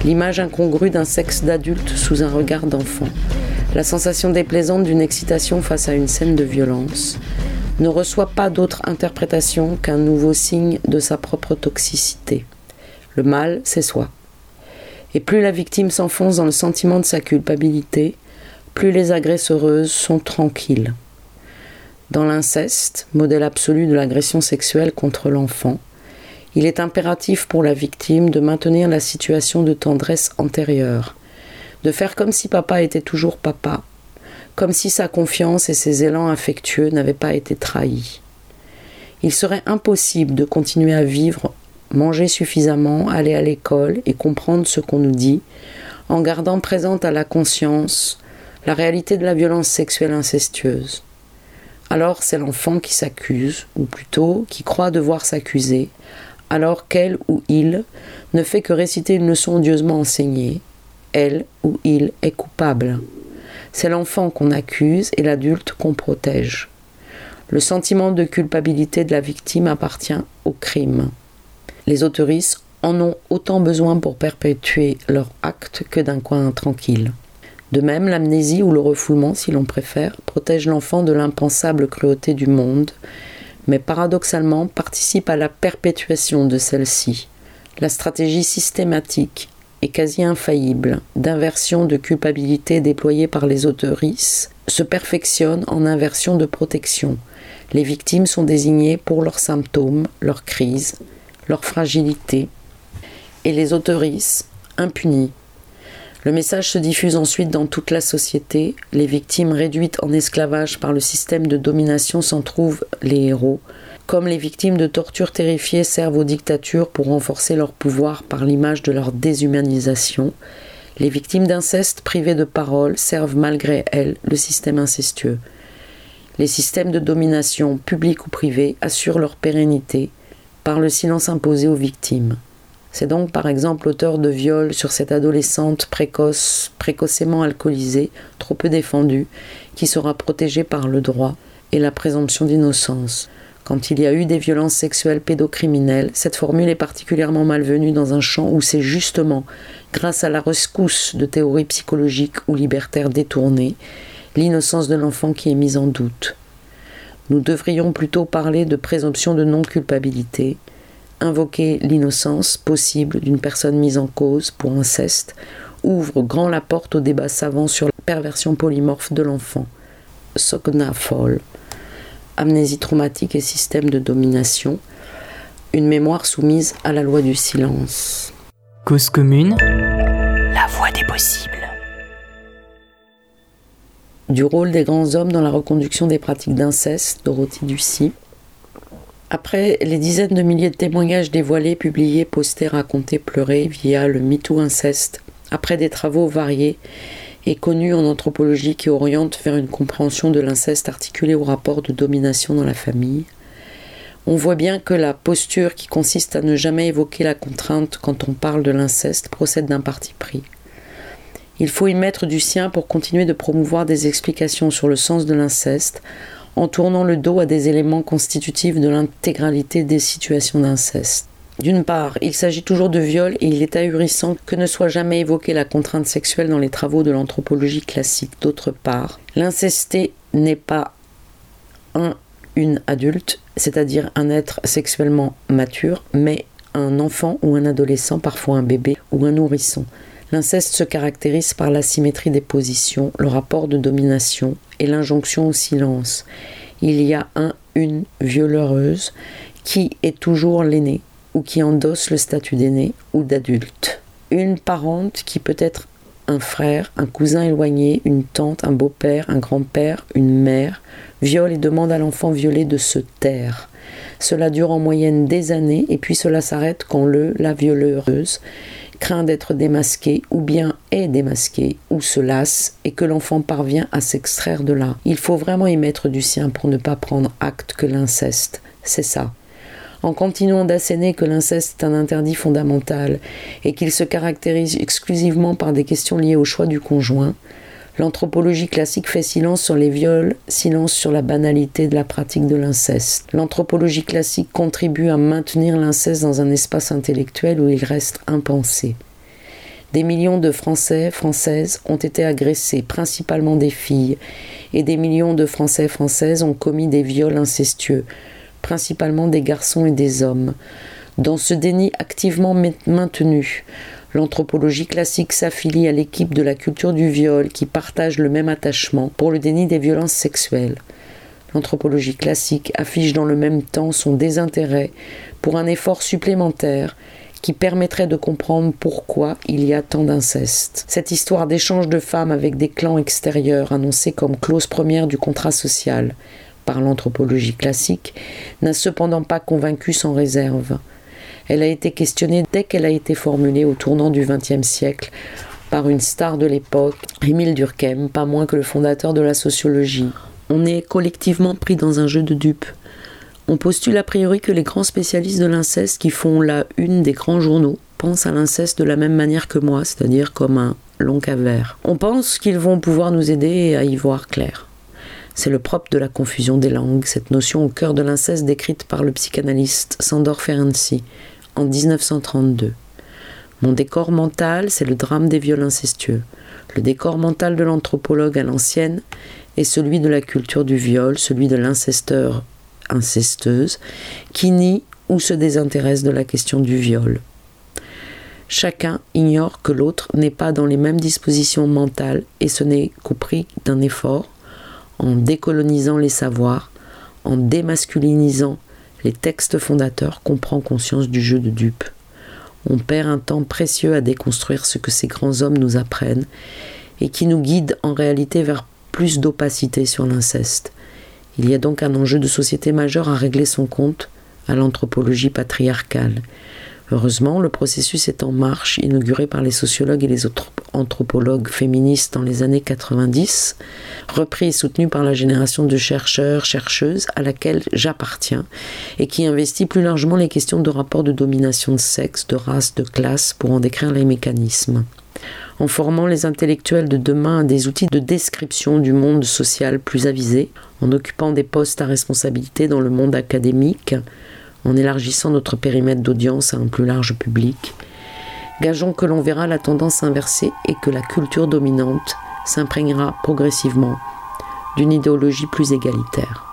l'image incongrue d'un sexe d'adulte sous un regard d'enfant, la sensation déplaisante d'une excitation face à une scène de violence, ne reçoit pas d'autre interprétation qu'un nouveau signe de sa propre toxicité. Le mal, c'est soi. Et plus la victime s'enfonce dans le sentiment de sa culpabilité, plus les agresseuses sont tranquilles. Dans l'inceste, modèle absolu de l'agression sexuelle contre l'enfant, il est impératif pour la victime de maintenir la situation de tendresse antérieure, de faire comme si papa était toujours papa, comme si sa confiance et ses élans affectueux n'avaient pas été trahis. Il serait impossible de continuer à vivre, manger suffisamment, aller à l'école et comprendre ce qu'on nous dit, en gardant présente à la conscience la réalité de la violence sexuelle incestueuse alors c'est l'enfant qui s'accuse, ou plutôt qui croit devoir s'accuser, alors qu'elle ou il ne fait que réciter une leçon odieusement enseignée. Elle ou il est coupable. C'est l'enfant qu'on accuse et l'adulte qu'on protège. Le sentiment de culpabilité de la victime appartient au crime. Les autoristes en ont autant besoin pour perpétuer leur acte que d'un coin tranquille. De même, l'amnésie ou le refoulement, si l'on préfère, protège l'enfant de l'impensable cruauté du monde, mais paradoxalement participe à la perpétuation de celle-ci. La stratégie systématique et quasi infaillible d'inversion de culpabilité déployée par les autorices se perfectionne en inversion de protection. Les victimes sont désignées pour leurs symptômes, leurs crises, leur fragilité, et les autorices impunies le message se diffuse ensuite dans toute la société. Les victimes réduites en esclavage par le système de domination s'en trouvent les héros. Comme les victimes de tortures terrifiées servent aux dictatures pour renforcer leur pouvoir par l'image de leur déshumanisation, les victimes d'inceste privées de parole servent malgré elles le système incestueux. Les systèmes de domination, publics ou privés, assurent leur pérennité par le silence imposé aux victimes. C'est donc par exemple l'auteur de viol sur cette adolescente précoce, précocement alcoolisée, trop peu défendue, qui sera protégée par le droit et la présomption d'innocence. Quand il y a eu des violences sexuelles pédocriminelles, cette formule est particulièrement malvenue dans un champ où c'est justement, grâce à la rescousse de théories psychologiques ou libertaires détournées, l'innocence de l'enfant qui est mise en doute. Nous devrions plutôt parler de présomption de non-culpabilité, invoquer l'innocence possible d'une personne mise en cause pour inceste ouvre grand la porte au débat savant sur la perversion polymorphe de l'enfant. Sogna Fall, amnésie traumatique et système de domination, une mémoire soumise à la loi du silence. Cause commune, la voie des possibles. Du rôle des grands hommes dans la reconduction des pratiques d'inceste, Dorothy Ducy. Après les dizaines de milliers de témoignages dévoilés, publiés, postés, racontés, pleurés via le MeToo inceste, après des travaux variés et connus en anthropologie qui orientent vers une compréhension de l'inceste articulé au rapport de domination dans la famille, on voit bien que la posture qui consiste à ne jamais évoquer la contrainte quand on parle de l'inceste procède d'un parti pris. Il faut y mettre du sien pour continuer de promouvoir des explications sur le sens de l'inceste en tournant le dos à des éléments constitutifs de l'intégralité des situations d'inceste. D'une part, il s'agit toujours de viol et il est ahurissant que ne soit jamais évoquée la contrainte sexuelle dans les travaux de l'anthropologie classique. D'autre part, l'incesté n'est pas un, une adulte, c'est-à-dire un être sexuellement mature, mais un enfant ou un adolescent, parfois un bébé ou un nourrisson. L'inceste se caractérise par l'asymétrie des positions, le rapport de domination et l'injonction au silence. Il y a un, une violeuse qui est toujours l'aîné ou qui endosse le statut d'aîné ou d'adulte. Une parente qui peut être un frère, un cousin éloigné, une tante, un beau-père, un grand-père, une mère, viole et demande à l'enfant violé de se taire. Cela dure en moyenne des années et puis cela s'arrête quand le, la violeuse craint d'être démasqué ou bien est démasqué ou se lasse et que l'enfant parvient à s'extraire de là. Il faut vraiment y mettre du sien pour ne pas prendre acte que l'inceste, c'est ça. En continuant d'asséner que l'inceste est un interdit fondamental et qu'il se caractérise exclusivement par des questions liées au choix du conjoint, L'anthropologie classique fait silence sur les viols, silence sur la banalité de la pratique de l'inceste. L'anthropologie classique contribue à maintenir l'inceste dans un espace intellectuel où il reste impensé. Des millions de Français, Françaises ont été agressés, principalement des filles, et des millions de Français, Françaises ont commis des viols incestueux, principalement des garçons et des hommes. Dans ce déni activement maintenu, L'anthropologie classique s'affilie à l'équipe de la culture du viol qui partage le même attachement pour le déni des violences sexuelles. L'anthropologie classique affiche dans le même temps son désintérêt pour un effort supplémentaire qui permettrait de comprendre pourquoi il y a tant d'inceste. Cette histoire d'échange de femmes avec des clans extérieurs annoncée comme clause première du contrat social par l'anthropologie classique n'a cependant pas convaincu sans réserve. Elle a été questionnée dès qu'elle a été formulée au tournant du XXe siècle par une star de l'époque, Émile Durkheim, pas moins que le fondateur de la sociologie. On est collectivement pris dans un jeu de dupes. On postule a priori que les grands spécialistes de l'inceste qui font la une des grands journaux pensent à l'inceste de la même manière que moi, c'est-à-dire comme un long cavert. On pense qu'ils vont pouvoir nous aider à y voir clair. C'est le propre de la confusion des langues, cette notion au cœur de l'inceste décrite par le psychanalyste Sandor Ferenczi, en 1932. Mon décor mental, c'est le drame des viols incestueux. Le décor mental de l'anthropologue à l'ancienne est celui de la culture du viol, celui de l'incesteur incesteuse, qui nie ou se désintéresse de la question du viol. Chacun ignore que l'autre n'est pas dans les mêmes dispositions mentales et ce n'est qu'au prix d'un effort, en décolonisant les savoirs, en démasculinisant les textes fondateurs qu'on prend conscience du jeu de dupe. On perd un temps précieux à déconstruire ce que ces grands hommes nous apprennent et qui nous guide en réalité vers plus d'opacité sur l'inceste. Il y a donc un enjeu de société majeur à régler son compte à l'anthropologie patriarcale. Heureusement, le processus est en marche, inauguré par les sociologues et les anthropologues féministes dans les années 90, repris et soutenu par la génération de chercheurs, chercheuses à laquelle j'appartiens, et qui investit plus largement les questions de rapport de domination de sexe, de race, de classe, pour en décrire les mécanismes. En formant les intellectuels de demain à des outils de description du monde social plus avisés, en occupant des postes à responsabilité dans le monde académique, en élargissant notre périmètre d'audience à un plus large public. Gageons que l'on verra la tendance inversée et que la culture dominante s'imprégnera progressivement d'une idéologie plus égalitaire.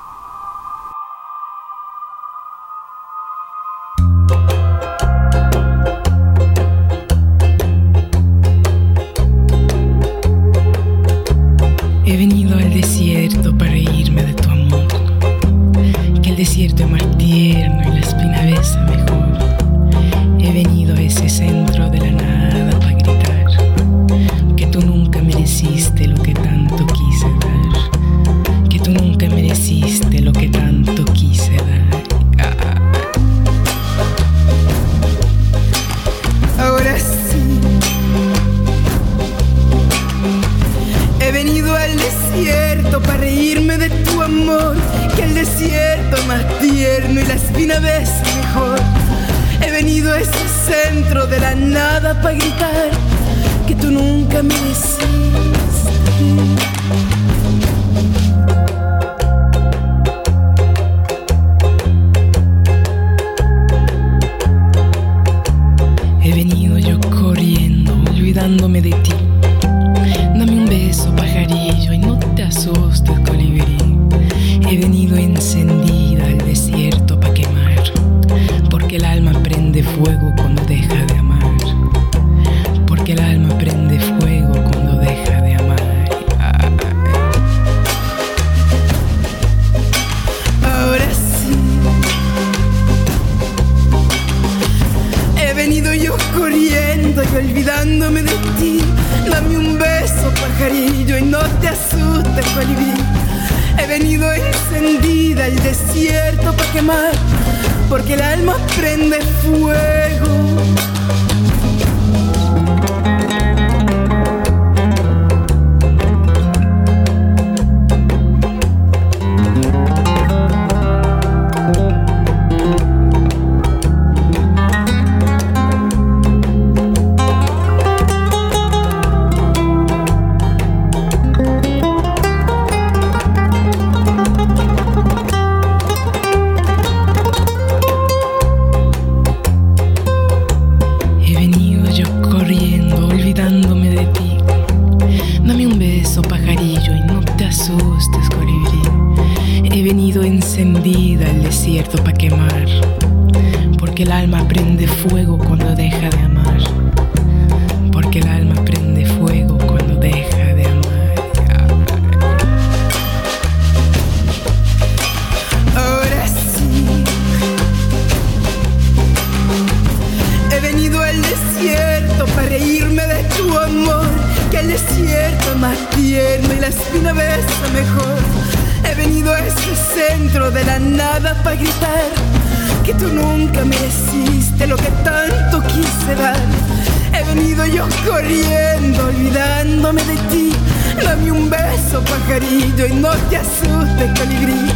No te asustes, colibrí.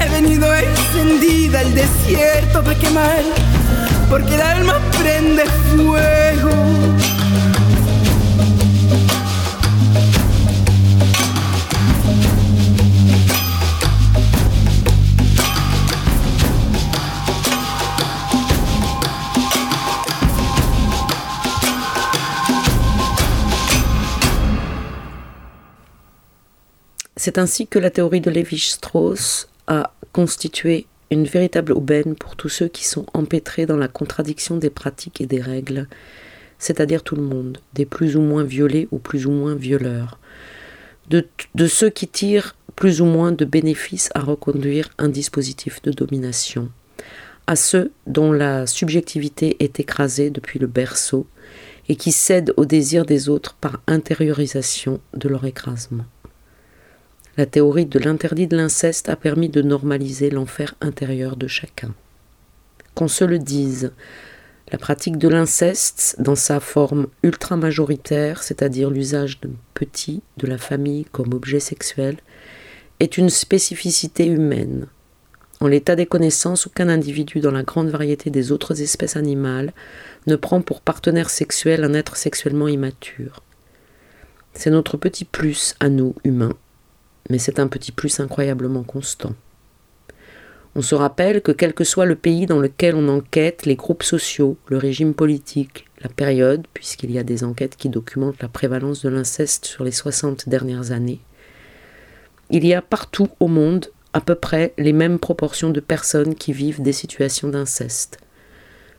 He venido encendida al desierto para quemar, porque el alma prende fuego. C'est ainsi que la théorie de Lévi-Strauss a constitué une véritable aubaine pour tous ceux qui sont empêtrés dans la contradiction des pratiques et des règles, c'est-à-dire tout le monde, des plus ou moins violés ou plus ou moins violeurs, de, de ceux qui tirent plus ou moins de bénéfices à reconduire un dispositif de domination, à ceux dont la subjectivité est écrasée depuis le berceau et qui cèdent au désir des autres par intériorisation de leur écrasement. La théorie de l'interdit de l'inceste a permis de normaliser l'enfer intérieur de chacun. Qu'on se le dise, la pratique de l'inceste, dans sa forme ultra-majoritaire, c'est-à-dire l'usage de petits de la famille comme objet sexuel, est une spécificité humaine. En l'état des connaissances, aucun individu dans la grande variété des autres espèces animales ne prend pour partenaire sexuel un être sexuellement immature. C'est notre petit plus à nous, humains, mais c'est un petit plus incroyablement constant. On se rappelle que quel que soit le pays dans lequel on enquête, les groupes sociaux, le régime politique, la période, puisqu'il y a des enquêtes qui documentent la prévalence de l'inceste sur les 60 dernières années, il y a partout au monde à peu près les mêmes proportions de personnes qui vivent des situations d'inceste.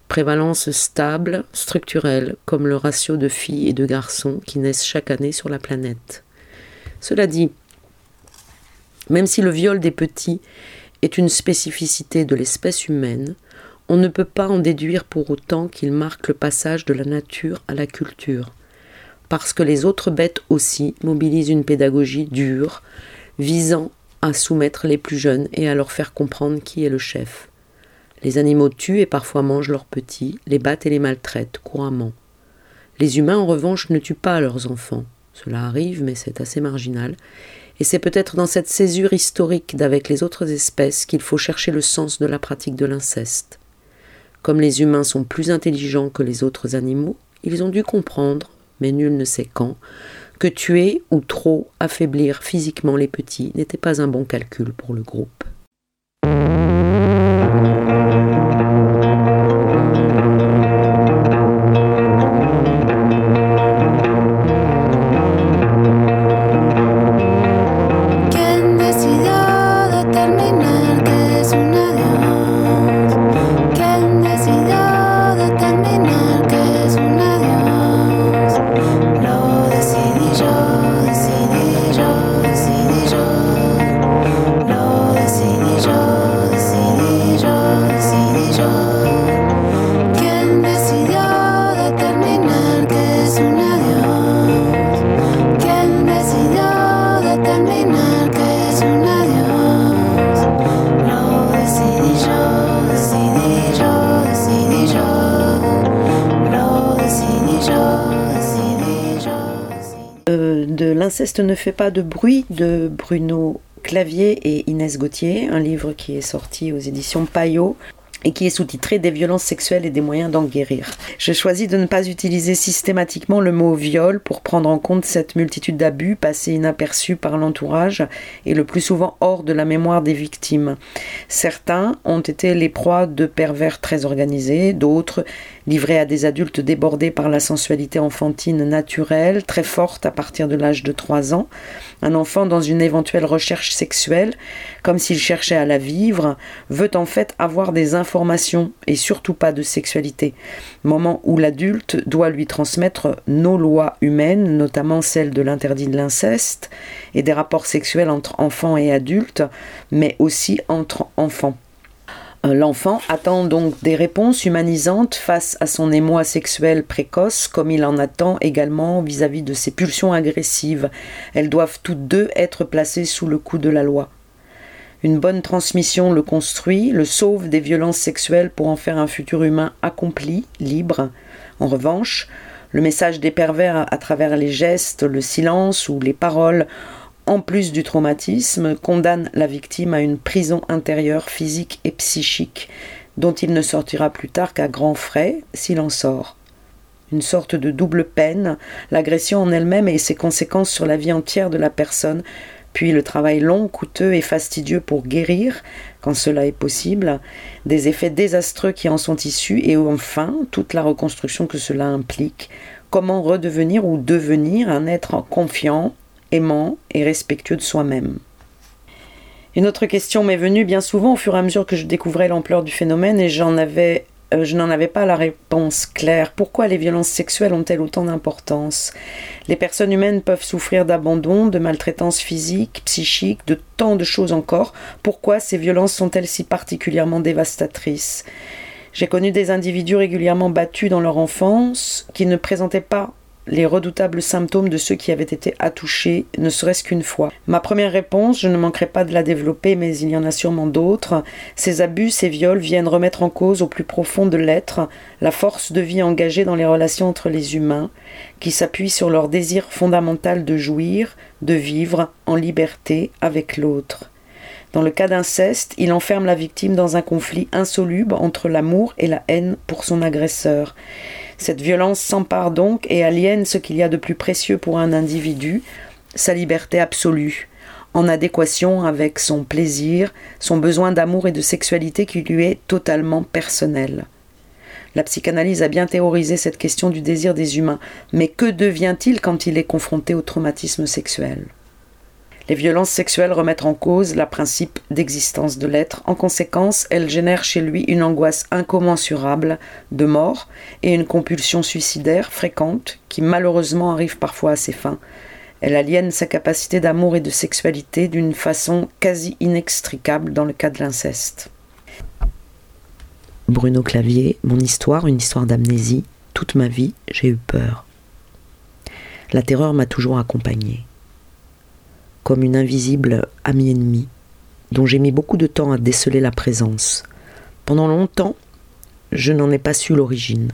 Prévalence stable, structurelle, comme le ratio de filles et de garçons qui naissent chaque année sur la planète. Cela dit, même si le viol des petits est une spécificité de l'espèce humaine, on ne peut pas en déduire pour autant qu'il marque le passage de la nature à la culture, parce que les autres bêtes aussi mobilisent une pédagogie dure, visant à soumettre les plus jeunes et à leur faire comprendre qui est le chef. Les animaux tuent et parfois mangent leurs petits, les battent et les maltraitent couramment. Les humains, en revanche, ne tuent pas leurs enfants. Cela arrive, mais c'est assez marginal, Et c'est peut-être dans cette césure historique d'avec les autres espèces qu'il faut chercher le sens de la pratique de l'inceste. Comme les humains sont plus intelligents que les autres animaux, ils ont dû comprendre, mais nul ne sait quand, que tuer ou trop affaiblir physiquement les petits n'était pas un bon calcul pour le groupe. L'inceste ne fait pas de bruit de Bruno Clavier et Inès Gauthier, un livre qui est sorti aux éditions Payot et qui est sous-titré Des violences sexuelles et des moyens d'en guérir. J'ai choisi de ne pas utiliser systématiquement le mot viol pour prendre en compte cette multitude d'abus passés inaperçus par l'entourage et le plus souvent hors de la mémoire des victimes. Certains ont été les proies de pervers très organisés, d'autres livrés à des adultes débordés par la sensualité enfantine naturelle, très forte à partir de l'âge de 3 ans. Un enfant dans une éventuelle recherche sexuelle, comme s'il cherchait à la vivre, veut en fait avoir des informations et surtout pas de sexualité. Moment où l'adulte doit lui transmettre nos lois humaines, notamment celles de l'interdit de l'inceste et des rapports sexuels entre enfants et adultes, mais aussi entre enfants. Euh, l'enfant attend donc des réponses humanisantes face à son émoi sexuel précoce, comme il en attend également vis-à-vis de ses pulsions agressives. Elles doivent toutes deux être placées sous le coup de la loi. Une bonne transmission le construit, le sauve des violences sexuelles pour en faire un futur humain accompli, libre. En revanche, le message des pervers à travers les gestes, le silence ou les paroles en plus du traumatisme, condamne la victime à une prison intérieure physique et psychique, dont il ne sortira plus tard qu'à grands frais s'il en sort. Une sorte de double peine, l'agression en elle-même et ses conséquences sur la vie entière de la personne, puis le travail long, coûteux et fastidieux pour guérir, quand cela est possible, des effets désastreux qui en sont issus, et enfin toute la reconstruction que cela implique, comment redevenir ou devenir un être confiant, aimant et respectueux de soi-même. Une autre question m'est venue bien souvent au fur et à mesure que je découvrais l'ampleur du phénomène et j'en avais, euh, je n'en avais pas la réponse claire. Pourquoi les violences sexuelles ont-elles autant d'importance? Les personnes humaines peuvent souffrir d'abandon, de maltraitance physique, psychique, de tant de choses encore. Pourquoi ces violences sont-elles si particulièrement dévastatrices? J'ai connu des individus régulièrement battus dans leur enfance qui ne présentaient pas les redoutables symptômes de ceux qui avaient été attouchés, ne serait-ce qu'une fois. Ma première réponse, je ne manquerai pas de la développer, mais il y en a sûrement d'autres. Ces abus, ces viols viennent remettre en cause au plus profond de l'être la force de vie engagée dans les relations entre les humains, qui s'appuie sur leur désir fondamental de jouir, de vivre en liberté avec l'autre. Dans le cas d'inceste, il enferme la victime dans un conflit insoluble entre l'amour et la haine pour son agresseur. Cette violence s'empare donc et aliène ce qu'il y a de plus précieux pour un individu, sa liberté absolue, en adéquation avec son plaisir, son besoin d'amour et de sexualité qui lui est totalement personnel. La psychanalyse a bien théorisé cette question du désir des humains, mais que devient-il quand il est confronté au traumatisme sexuel? Les violences sexuelles remettent en cause le principe d'existence de l'être. En conséquence, elles génèrent chez lui une angoisse incommensurable de mort et une compulsion suicidaire fréquente qui malheureusement arrive parfois à ses fins. Elle aliène sa capacité d'amour et de sexualité d'une façon quasi inextricable dans le cas de l'inceste. Bruno Clavier, mon histoire, une histoire d'amnésie. Toute ma vie, j'ai eu peur. La terreur m'a toujours accompagnée comme une invisible amie ennemie, dont j'ai mis beaucoup de temps à déceler la présence. Pendant longtemps, je n'en ai pas su l'origine.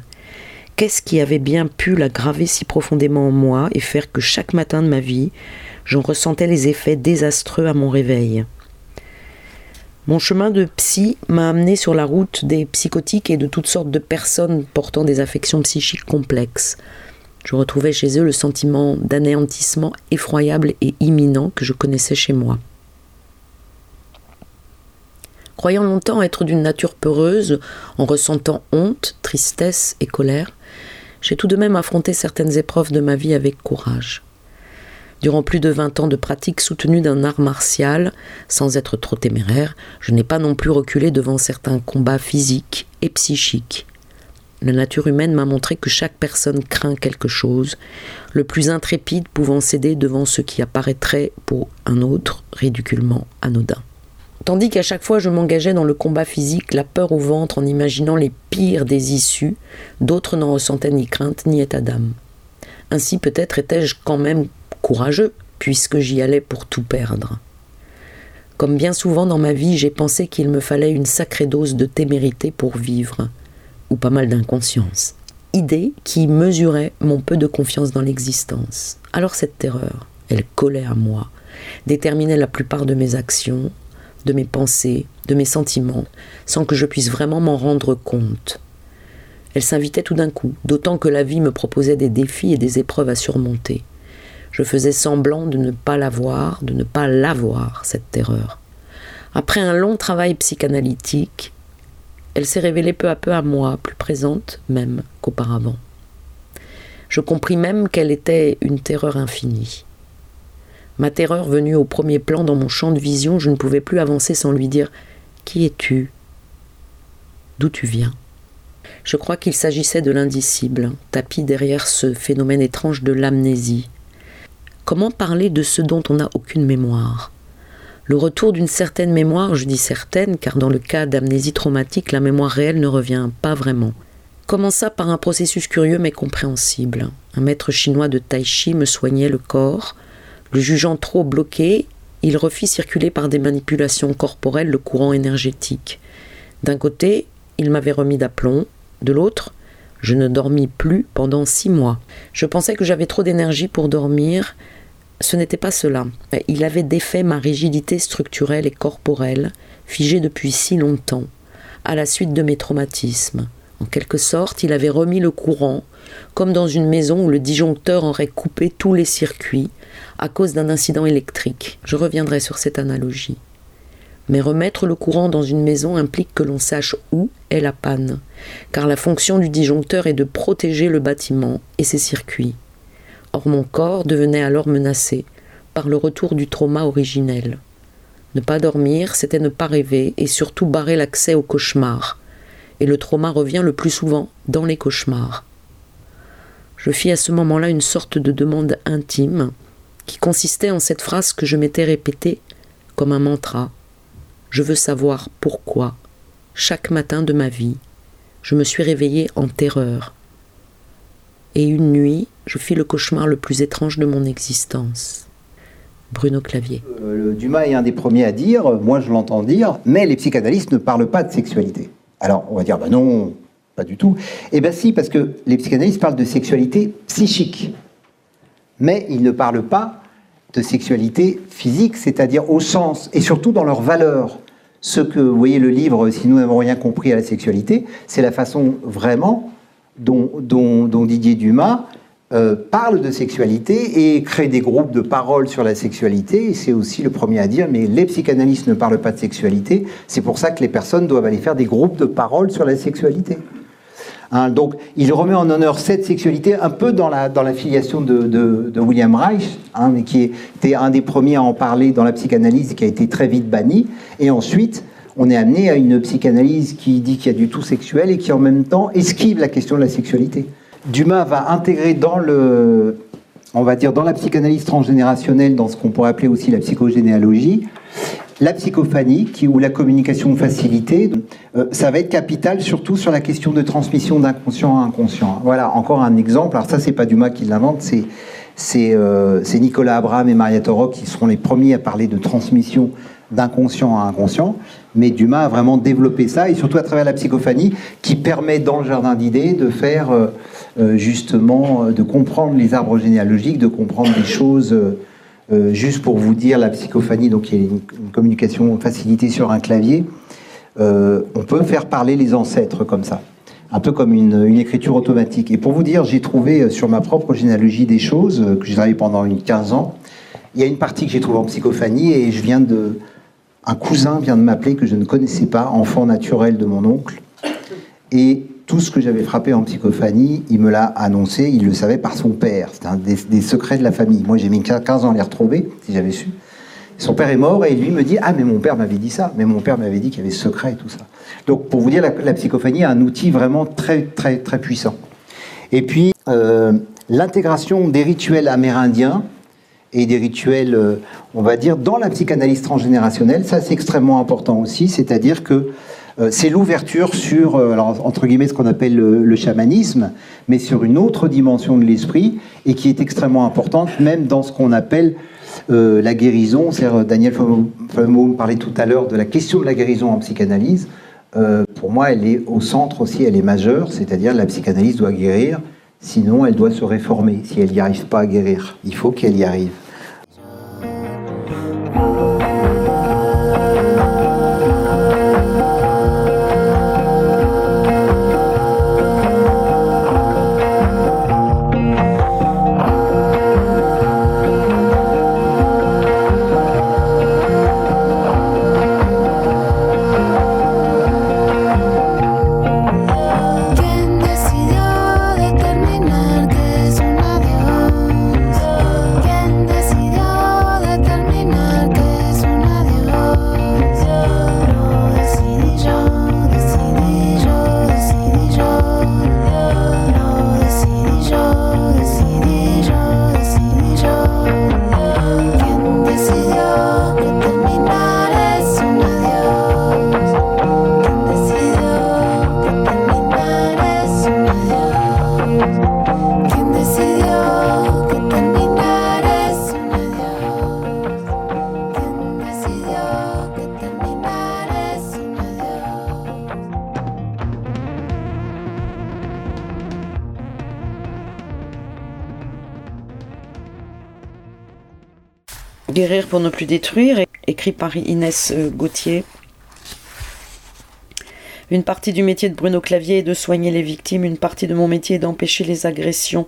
Qu'est-ce qui avait bien pu la graver si profondément en moi et faire que chaque matin de ma vie, j'en ressentais les effets désastreux à mon réveil? Mon chemin de psy m'a amené sur la route des psychotiques et de toutes sortes de personnes portant des affections psychiques complexes. Je retrouvais chez eux le sentiment d'anéantissement effroyable et imminent que je connaissais chez moi. Croyant longtemps être d'une nature peureuse, en ressentant honte, tristesse et colère, j'ai tout de même affronté certaines épreuves de ma vie avec courage. Durant plus de vingt ans de pratique soutenue d'un art martial, sans être trop téméraire, je n'ai pas non plus reculé devant certains combats physiques et psychiques. La nature humaine m'a montré que chaque personne craint quelque chose, le plus intrépide pouvant céder devant ce qui apparaîtrait pour un autre ridiculement anodin. Tandis qu'à chaque fois je m'engageais dans le combat physique, la peur au ventre en imaginant les pires des issues, d'autres n'en ressentaient ni crainte ni état d'âme. Ainsi peut-être étais-je quand même courageux, puisque j'y allais pour tout perdre. Comme bien souvent dans ma vie, j'ai pensé qu'il me fallait une sacrée dose de témérité pour vivre ou pas mal d'inconscience. Idée qui mesurait mon peu de confiance dans l'existence. Alors cette terreur, elle collait à moi, déterminait la plupart de mes actions, de mes pensées, de mes sentiments, sans que je puisse vraiment m'en rendre compte. Elle s'invitait tout d'un coup, d'autant que la vie me proposait des défis et des épreuves à surmonter. Je faisais semblant de ne pas la voir, de ne pas l'avoir, cette terreur. Après un long travail psychanalytique, elle s'est révélée peu à peu à moi, plus présente même qu'auparavant. Je compris même qu'elle était une terreur infinie. Ma terreur venue au premier plan dans mon champ de vision, je ne pouvais plus avancer sans lui dire Qui es-tu? D'où tu viens? Je crois qu'il s'agissait de l'indicible, tapis derrière ce phénomène étrange de l'amnésie. Comment parler de ce dont on n'a aucune mémoire? Le retour d'une certaine mémoire, je dis certaine, car dans le cas d'amnésie traumatique, la mémoire réelle ne revient pas vraiment, commença par un processus curieux mais compréhensible? Un maître chinois de tai chi me soignait le corps. Le jugeant trop bloqué, il refit circuler par des manipulations corporelles le courant énergétique. D'un côté, il m'avait remis d'aplomb, de l'autre, je ne dormis plus pendant six mois. Je pensais que j'avais trop d'énergie pour dormir, ce n'était pas cela. Il avait défait ma rigidité structurelle et corporelle, figée depuis si longtemps, à la suite de mes traumatismes. En quelque sorte, il avait remis le courant, comme dans une maison où le disjoncteur aurait coupé tous les circuits à cause d'un incident électrique. Je reviendrai sur cette analogie. Mais remettre le courant dans une maison implique que l'on sache où est la panne, car la fonction du disjoncteur est de protéger le bâtiment et ses circuits. Or mon corps devenait alors menacé par le retour du trauma originel. Ne pas dormir, c'était ne pas rêver et surtout barrer l'accès aux cauchemars. Et le trauma revient le plus souvent dans les cauchemars. Je fis à ce moment-là une sorte de demande intime qui consistait en cette phrase que je m'étais répétée comme un mantra. Je veux savoir pourquoi, chaque matin de ma vie, je me suis réveillée en terreur. Et une nuit, je fis le cauchemar le plus étrange de mon existence. Bruno Clavier. Euh, Dumas est un des premiers à dire, moi je l'entends dire, mais les psychanalystes ne parlent pas de sexualité. Alors on va dire, ben non, pas du tout. Eh bien si, parce que les psychanalystes parlent de sexualité psychique, mais ils ne parlent pas de sexualité physique, c'est-à-dire au sens, et surtout dans leurs valeurs. Ce que, vous voyez le livre, si nous n'avons rien compris à la sexualité, c'est la façon vraiment dont, Didier Dumas euh, parle de sexualité et crée des groupes de parole sur la sexualité. C'est aussi le premier à dire, mais les psychanalystes ne parlent pas de sexualité. C'est pour ça que les personnes doivent aller faire des groupes de parole sur la sexualité. Hein, donc, il remet en honneur cette sexualité un peu dans la, dans filiation de, de, William Reich, hein, qui était un des premiers à en parler dans la psychanalyse et qui a été très vite banni. Et ensuite, on est amené à une psychanalyse qui dit qu'il y a du tout sexuel et qui en même temps esquive la question de la sexualité. Dumas va intégrer dans le, la psychanalyse transgénérationnelle, dans ce qu'on pourrait appeler aussi la psychogénéalogie, la psychophanie, qui, ou la communication facilitée, euh, ça va être capital surtout sur la question de transmission d'inconscient à inconscient. Voilà, encore un exemple. Alors ça, c'est pas Dumas qui l'invente, c'est c'est euh, Nicolas Abraham et Maria Toro qui seront les premiers à parler de transmission d'inconscient à inconscient. Mais Dumas a vraiment développé ça, et surtout à travers la psychophanie, qui permet dans le jardin d'idées de faire euh, justement de comprendre les arbres généalogiques, de comprendre des choses. juste pour vous dire, la psychophanie, donc il y a une, communication facilitée sur un clavier. on peut faire parler les ancêtres comme ça un peu comme une, écriture automatique. Et pour vous dire, j'ai trouvé euh, sur ma propre généalogie des choses euh, que j'ai travaillé pendant une 15 ans. Il y a une partie que j'ai trouvée en psychophanie et je viens de. Un cousin vient de m'appeler que je ne connaissais pas, enfant naturel de mon oncle. Et tout ce que j'avais frappé en psychophanie, il me l'a annoncé, il le savait par son père. C'est un des, secrets de la famille. Moi, j'ai mis 15 ans à les retrouver, si j'avais su. Son père est mort et lui me dit Ah, mais mon père m'avait dit ça, mais mon père m'avait dit qu'il y avait secret et tout ça. Donc, pour vous dire, la, psychophanie est un outil vraiment très, très, très puissant. Et puis, euh, l'intégration des rituels amérindiens et des rituels, euh, on va dire, dans la psychanalyse transgénérationnelle, ça c'est extrêmement important aussi, c'est-à-dire que euh, c'est l'ouverture sur, alors, entre guillemets, ce qu'on appelle le, chamanisme, mais sur une autre dimension de l'esprit, et qui est extrêmement importante, même dans ce qu'on appelle euh, la guérison. Euh, Daniel Famo parlait tout à l'heure de la question de la guérison en psychanalyse. Euh, pour moi, elle est au centre aussi, elle est majeure, c'est-à-dire la psychanalyse doit guérir, sinon elle doit se réformer si elle n'y arrive pas à guérir. Il faut qu'elle y arrive. Ne plus détruire, écrit par Inès euh, Gauthier. Une partie du métier de Bruno Clavier est de soigner les victimes, une partie de mon métier est d'empêcher les agressions.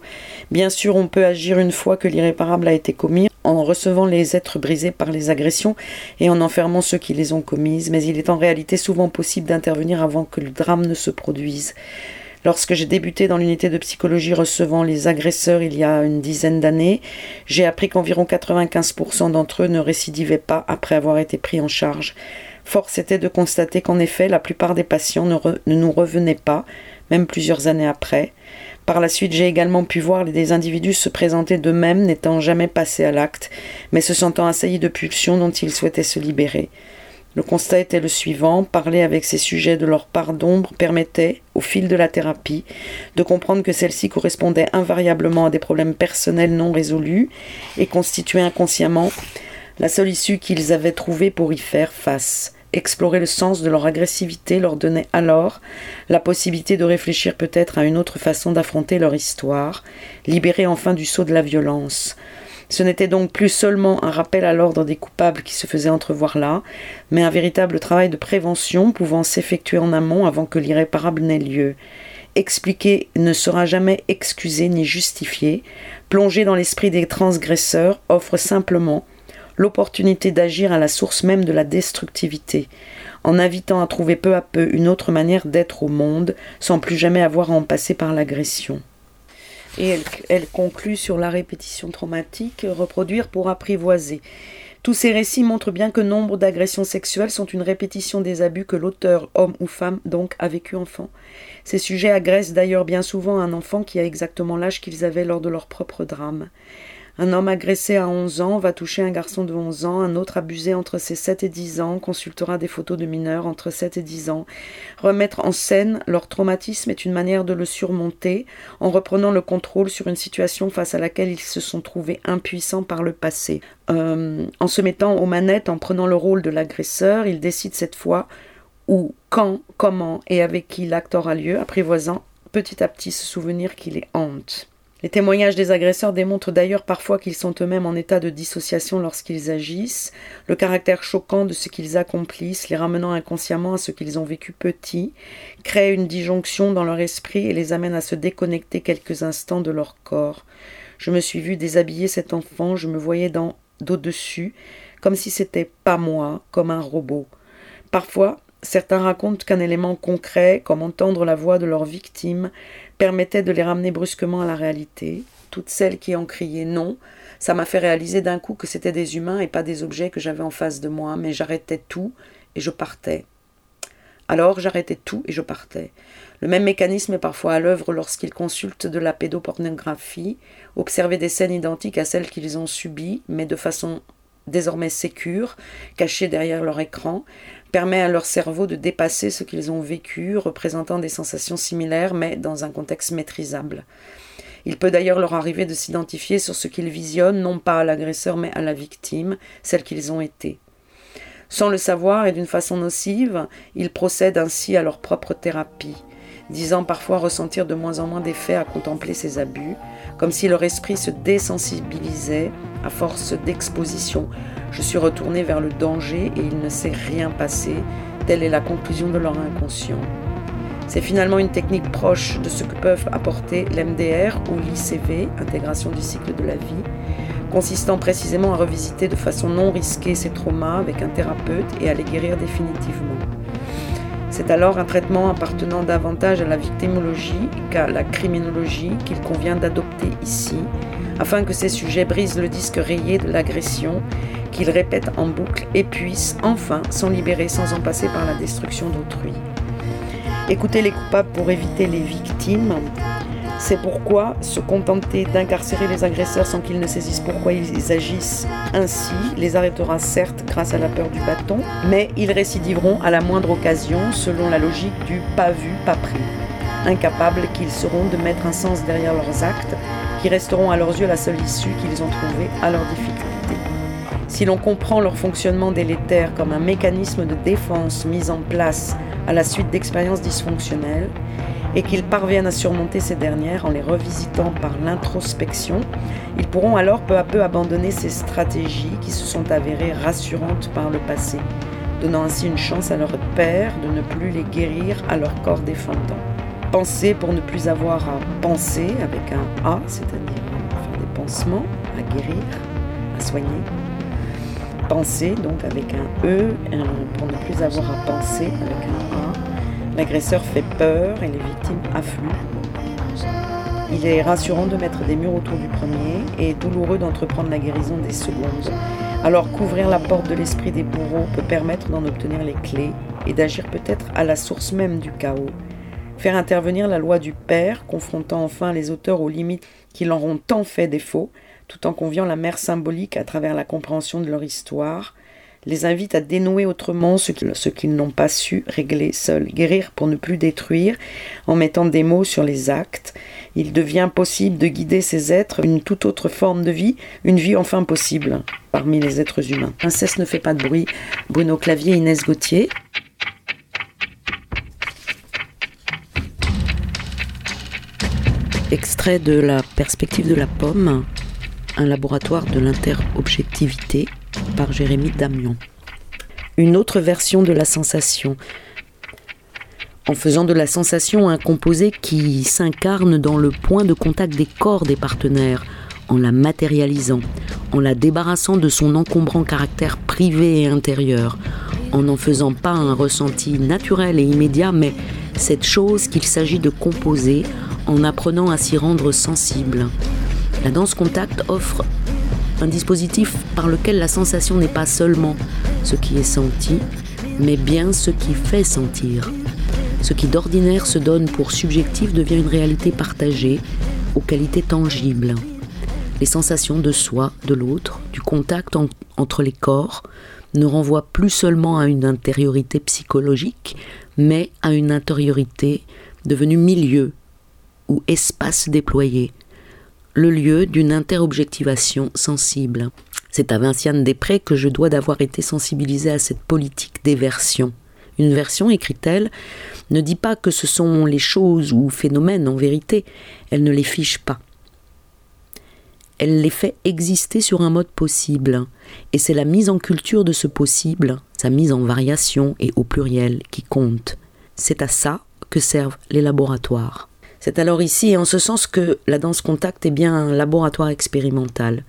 Bien sûr, on peut agir une fois que l'irréparable a été commis, en recevant les êtres brisés par les agressions et en enfermant ceux qui les ont commises, mais il est en réalité souvent possible d'intervenir avant que le drame ne se produise. Lorsque j'ai débuté dans l'unité de psychologie recevant les agresseurs il y a une dizaine d'années, j'ai appris qu'environ 95% d'entre eux ne récidivaient pas après avoir été pris en charge. Force était de constater qu'en effet, la plupart des patients ne, nous revenaient pas, même plusieurs années après. Par la suite, j'ai également pu voir des individus se présenter d'eux-mêmes, n'étant jamais passés à l'acte, mais se sentant assaillis de pulsions dont ils souhaitaient se libérer. Le constat était le suivant, parler avec ces sujets de leur part d'ombre permettait, au fil de la thérapie, de comprendre que celle-ci correspondait invariablement à des problèmes personnels non résolus et constituait inconsciemment la seule issue qu'ils avaient trouvée pour y faire face. Explorer le sens de leur agressivité leur donnait alors la possibilité de réfléchir peut-être à une autre façon d'affronter leur histoire, libérer enfin du sceau de la violence. Ce n'était donc plus seulement un rappel à l'ordre des coupables qui se faisait entrevoir là, mais un véritable travail de prévention pouvant s'effectuer en amont avant que l'irréparable n'ait lieu. Expliquer ne sera jamais excusé ni justifié. Plonger dans l'esprit des transgresseurs offre simplement l'opportunité d'agir à la source même de la destructivité, en invitant à trouver peu à peu une autre manière d'être au monde, sans plus jamais avoir à en passer par l'agression. Et elle, conclut sur la répétition traumatique, reproduire pour apprivoiser. Tous ces récits montrent bien que nombre d'agressions sexuelles sont une répétition des abus que l'auteur, homme ou femme, donc, a vécu enfant. Ces sujets agressent d'ailleurs bien souvent un enfant qui a exactement l'âge qu'ils avaient lors de leur propre drame. Un homme agressé à 11 ans va toucher un garçon de 11 ans, un autre abusé entre ses 7 et 10 ans consultera des photos de mineurs entre 7 et 10 ans. Remettre en scène leur traumatisme est une manière de le surmonter en reprenant le contrôle sur une situation face à laquelle ils se sont trouvés impuissants par le passé. Euh, en se mettant aux manettes, en prenant le rôle de l'agresseur, ils décident cette fois où, quand, comment et avec qui l'acte aura lieu, apprivoisant petit à petit ce souvenir qui les hante. Les témoignages des agresseurs démontrent d'ailleurs parfois qu'ils sont eux-mêmes en état de dissociation lorsqu'ils agissent, le caractère choquant de ce qu'ils accomplissent, les ramenant inconsciemment à ce qu'ils ont vécu petits, crée une disjonction dans leur esprit et les amène à se déconnecter quelques instants de leur corps. Je me suis vu déshabiller cet enfant, je me voyais d'au-dessus, comme si c'était pas moi, comme un robot. Parfois, certains racontent qu'un élément concret, comme entendre la voix de leur victime, permettait de les ramener brusquement à la réalité. Toutes celles qui ont crié non, ça m'a fait réaliser d'un coup que c'était des humains et pas des objets que j'avais en face de moi, mais j'arrêtais tout et je partais. Alors j'arrêtais tout et je partais. Le même mécanisme est parfois à l'œuvre lorsqu'ils consultent de la pédopornographie, observer des scènes identiques à celles qu'ils ont subies, mais de façon désormais sécure, cachées derrière leur écran, permet à leur cerveau de dépasser ce qu'ils ont vécu, représentant des sensations similaires, mais dans un contexte maîtrisable. Il peut d'ailleurs leur arriver de s'identifier sur ce qu'ils visionnent, non pas à l'agresseur, mais à la victime, celle qu'ils ont été. Sans le savoir et d'une façon nocive, ils procèdent ainsi à leur propre thérapie, disant parfois ressentir de moins en moins d'effets à contempler ces abus, comme si leur esprit se désensibilisait à force d'exposition. Je suis retourné vers le danger et il ne s'est rien passé. Telle est la conclusion de leur inconscient. C'est finalement une technique proche de ce que peuvent apporter l'MDR ou l'ICV, intégration du cycle de la vie, consistant précisément à revisiter de façon non risquée ces traumas avec un thérapeute et à les guérir définitivement. C'est alors un traitement appartenant davantage à la victimologie qu'à la criminologie qu'il convient d'adopter ici, afin que ces sujets brisent le disque rayé de l'agression, qu'ils répètent en boucle et puissent enfin s'en libérer sans en passer par la destruction d'autrui. Écouter les coupables pour éviter les victimes, c'est pourquoi se contenter d'incarcérer les agresseurs sans qu'ils ne saisissent pourquoi ils agissent ainsi les arrêtera certes grâce à la peur du bâton, mais ils récidiveront à la moindre occasion selon la logique du pas vu, pas pris. Incapables qu'ils seront de mettre un sens derrière leurs actes, qui resteront à leurs yeux la seule issue qu'ils ont trouvée à leurs difficultés. Si l'on comprend leur fonctionnement délétère comme un mécanisme de défense mis en place à la suite d'expériences dysfonctionnelles, et qu'ils parviennent à surmonter ces dernières en les revisitant par l'introspection, ils pourront alors peu à peu abandonner ces stratégies qui se sont avérées rassurantes par le passé, donnant ainsi une chance à leur père de ne plus les guérir à leur corps défendant. Penser pour ne plus avoir à penser avec un A, c'est-à-dire faire des pansements, à guérir, à soigner. Penser donc avec un E pour ne plus avoir à penser avec un A L'agresseur fait peur et les victimes affluent. Il est rassurant de mettre des murs autour du premier et douloureux d'entreprendre la guérison des secondes. Alors couvrir la porte de l'esprit des bourreaux peut permettre d'en obtenir les clés et d'agir peut-être à la source même du chaos. Faire intervenir la loi du Père, confrontant enfin les auteurs aux limites qui leur ont tant fait défaut, tout en conviant la mère symbolique à travers la compréhension de leur histoire, les invite à dénouer autrement ce qu'ils n'ont pas su régler seuls. Guérir pour ne plus détruire, en mettant des mots sur les actes. Il devient possible de guider ces êtres une toute autre forme de vie, une vie enfin possible parmi les êtres humains. Princesse ne fait pas de bruit. Bruno Clavier, Inès Gauthier. Extrait de la perspective de la pomme, un laboratoire de l'interobjectivité par Jérémy Damion. Une autre version de la sensation, en faisant de la sensation un composé qui s'incarne dans le point de contact des corps des partenaires, en la matérialisant, en la débarrassant de son encombrant caractère privé et intérieur, en n'en faisant pas un ressenti naturel et immédiat, mais cette chose qu'il s'agit de composer en apprenant à s'y rendre sensible. La danse contact offre un dispositif par lequel la sensation n'est pas seulement ce qui est senti, mais bien ce qui fait sentir. Ce qui d'ordinaire se donne pour subjectif devient une réalité partagée, aux qualités tangibles. Les sensations de soi, de l'autre, du contact entre les corps, ne renvoient plus seulement à une intériorité psychologique, mais à une intériorité devenue milieu ou espace déployé, le lieu d'une interobjectivation sensible. C'est à Vinciane Després que je dois d'avoir été sensibilisée à cette politique d'éversion, Une version, écrit-elle, ne dit pas que ce sont les choses ou phénomènes en vérité, elle ne les fiche pas. Elle les fait exister sur un mode possible, et c'est la mise en culture de ce possible, sa mise en variation et au pluriel qui compte. C'est à ça que servent les laboratoires. C'est alors ici, en ce sens, que la danse contact est bien un laboratoire expérimental.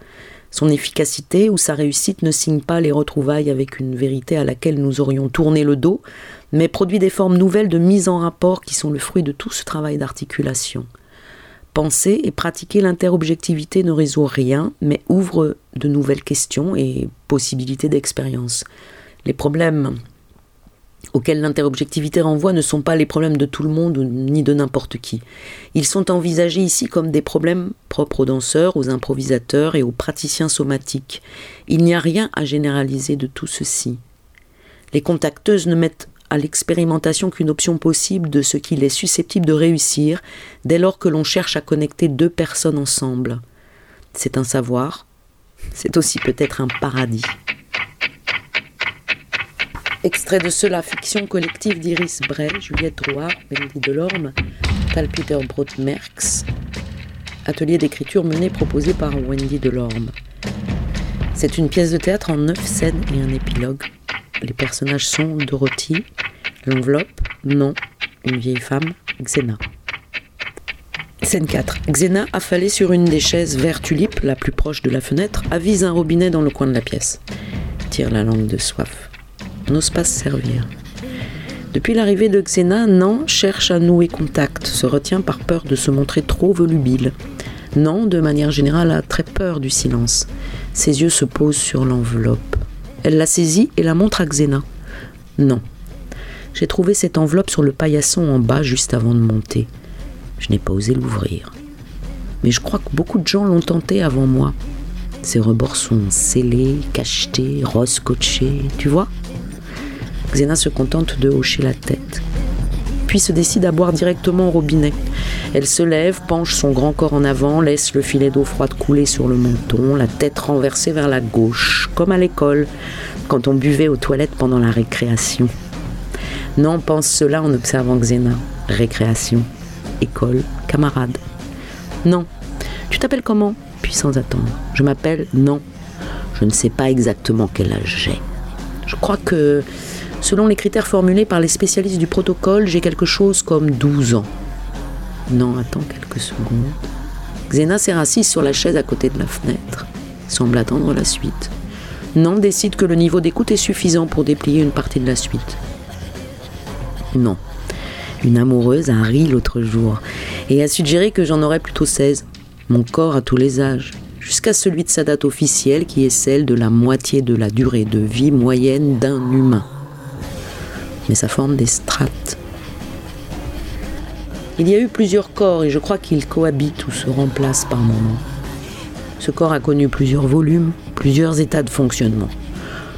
Son efficacité ou sa réussite ne signe pas les retrouvailles avec une vérité à laquelle nous aurions tourné le dos, mais produit des formes nouvelles de mise en rapport qui sont le fruit de tout ce travail d'articulation. Penser et pratiquer l'interobjectivité ne résout rien, mais ouvre de nouvelles questions et possibilités d'expérience. Les problèmes auxquels l'interobjectivité renvoie ne sont pas les problèmes de tout le monde ni de n'importe qui. Ils sont envisagés ici comme des problèmes propres aux danseurs, aux improvisateurs et aux praticiens somatiques. Il n'y a rien à généraliser de tout ceci. Les contacteuses ne mettent à l'expérimentation qu'une option possible de ce qu'il est susceptible de réussir dès lors que l'on cherche à connecter deux personnes ensemble. C'est un savoir, c'est aussi peut-être un paradis. Extrait de cela, fiction collective d'Iris Bray, Juliette Drouard, Mélodie Delorme, Tal Peter. Atelier d'écriture mené proposé par Wendy Delorme. C'est une pièce de théâtre en neuf scènes et un épilogue. Les personnages sont Dorothy, l'enveloppe, non, une vieille femme, Xena. Scène 4. Xena, affalée sur une des chaises vert tulipe, la plus proche de la fenêtre, avise un robinet dans le coin de la pièce. Tire la langue de soif n'ose pas se servir. Depuis l'arrivée de Xena, Nan cherche à nouer contact, se retient par peur de se montrer trop volubile. Nan, de manière générale, a très peur du silence. Ses yeux se posent sur l'enveloppe. Elle la saisit et la montre à Xena. Non. J'ai trouvé cette enveloppe sur le paillasson en bas juste avant de monter. Je n'ai pas osé l'ouvrir. Mais je crois que beaucoup de gens l'ont tenté avant moi. Ses rebords sont scellés, cachetés, rose scotchés, tu vois? Xena se contente de hocher la tête, puis se décide à boire directement au robinet. Elle se lève, penche son grand corps en avant, laisse le filet d'eau froide couler sur le menton, la tête renversée vers la gauche, comme à l'école, quand on buvait aux toilettes pendant la récréation. Non, pense cela en observant Xena. Récréation, école, camarade. Non. Tu t'appelles comment? Puis sans attendre. Je m'appelle Non. Je ne sais pas exactement quel âge j'ai. Je crois que Selon les critères formulés par les spécialistes du protocole, j'ai quelque chose comme 12 ans. Non, attends quelques secondes. Xena s'est assise sur la chaise à côté de la fenêtre, semble attendre la suite. Non décide que le niveau d'écoute est suffisant pour déplier une partie de la suite. Non. Une amoureuse a ri l'autre jour et a suggéré que j'en aurais plutôt 16. Mon corps à tous les âges, jusqu'à celui de sa date officielle qui est celle de la moitié de la durée de vie moyenne d'un humain mais ça forme des strates. Il y a eu plusieurs corps et je crois qu'ils cohabitent ou se remplacent par moments. Ce corps a connu plusieurs volumes, plusieurs états de fonctionnement.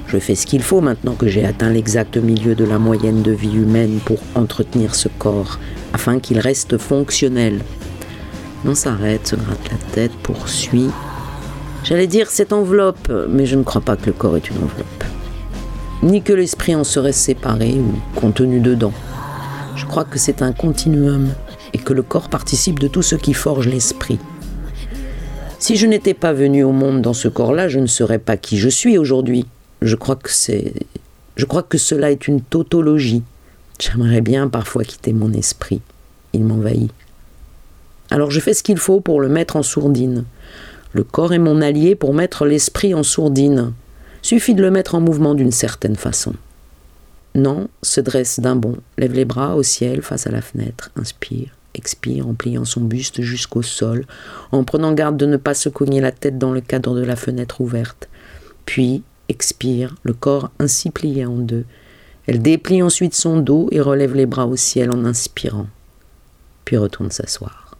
Je fais ce qu'il faut maintenant que j'ai atteint l'exact milieu de la moyenne de vie humaine pour entretenir ce corps, afin qu'il reste fonctionnel. On s'arrête, se gratte la tête, poursuit. J'allais dire cette enveloppe, mais je ne crois pas que le corps est une enveloppe ni que l'esprit en serait séparé ou contenu dedans. Je crois que c'est un continuum et que le corps participe de tout ce qui forge l'esprit. Si je n'étais pas venu au monde dans ce corps-là, je ne serais pas qui je suis aujourd'hui. Je crois que c'est je crois que cela est une tautologie. J'aimerais bien parfois quitter mon esprit. Il m'envahit. Alors je fais ce qu'il faut pour le mettre en sourdine. Le corps est mon allié pour mettre l'esprit en sourdine. Suffit de le mettre en mouvement d'une certaine façon. Non se dresse d'un bond, lève les bras au ciel face à la fenêtre, inspire, expire en pliant son buste jusqu'au sol, en prenant garde de ne pas se cogner la tête dans le cadre de la fenêtre ouverte. Puis expire, le corps ainsi plié en deux. Elle déplie ensuite son dos et relève les bras au ciel en inspirant, puis retourne s'asseoir.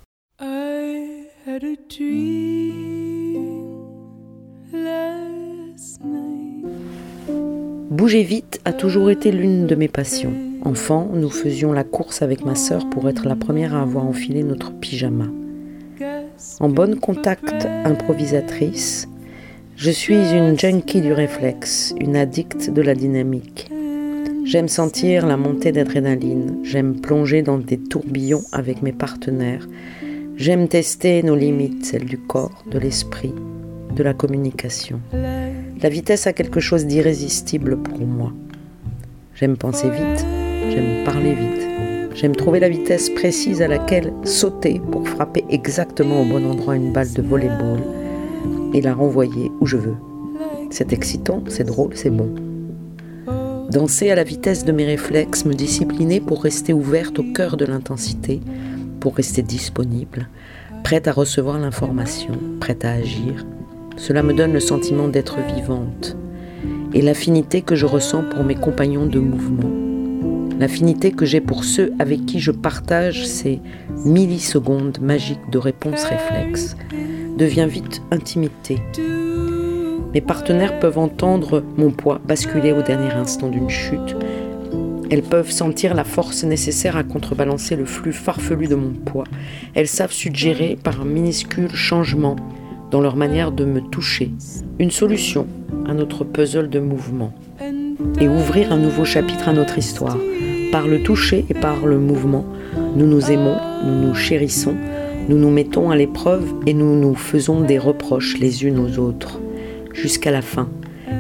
Bouger vite a toujours été l'une de mes passions. Enfant, nous faisions la course avec ma sœur pour être la première à avoir enfilé notre pyjama. En bonne contact improvisatrice, je suis une junkie du réflexe, une addicte de la dynamique. J'aime sentir la montée d'adrénaline, j'aime plonger dans des tourbillons avec mes partenaires, j'aime tester nos limites, celles du corps, de l'esprit, de la communication. La vitesse a quelque chose d'irrésistible pour moi. J'aime penser vite, j'aime parler vite, j'aime trouver la vitesse précise à laquelle sauter pour frapper exactement au bon endroit une balle de volleyball et la renvoyer où je veux. C'est excitant, c'est drôle, c'est bon. Danser à la vitesse de mes réflexes, me discipliner pour rester ouverte au cœur de l'intensité, pour rester disponible, prête à recevoir l'information, prête à agir. Cela me donne le sentiment d'être vivante et l'affinité que je ressens pour mes compagnons de mouvement, l'affinité que j'ai pour ceux avec qui je partage ces millisecondes magiques de réponse réflexe devient vite intimité. Mes partenaires peuvent entendre mon poids basculer au dernier instant d'une chute. Elles peuvent sentir la force nécessaire à contrebalancer le flux farfelu de mon poids. Elles savent suggérer par un minuscule changement dans leur manière de me toucher une solution à notre puzzle de mouvement et ouvrir un nouveau chapitre à notre histoire. Par le toucher et par le mouvement, nous nous aimons, nous nous chérissons, nous nous mettons à l'épreuve et nous nous faisons des reproches les unes aux autres, jusqu'à la fin.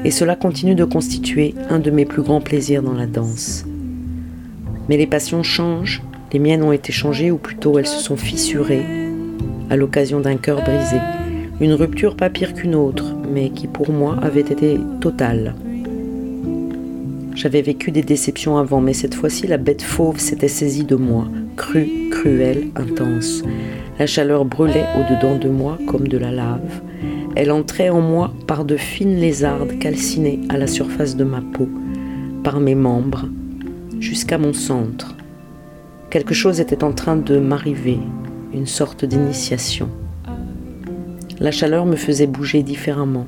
Et cela continue de constituer un de mes plus grands plaisirs dans la danse. Mais les passions changent, les miennes ont été changées, ou plutôt elles se sont fissurées, à l'occasion d'un cœur brisé. Une rupture pas pire qu'une autre, mais qui pour moi avait été totale. J'avais vécu des déceptions avant, mais cette fois-ci la bête fauve s'était saisie de moi, crue, cruelle, intense. La chaleur brûlait au-dedans de moi comme de la lave. Elle entrait en moi par de fines lézardes calcinées à la surface de ma peau, par mes membres, jusqu'à mon centre. Quelque chose était en train de m'arriver, une sorte d'initiation. La chaleur me faisait bouger différemment.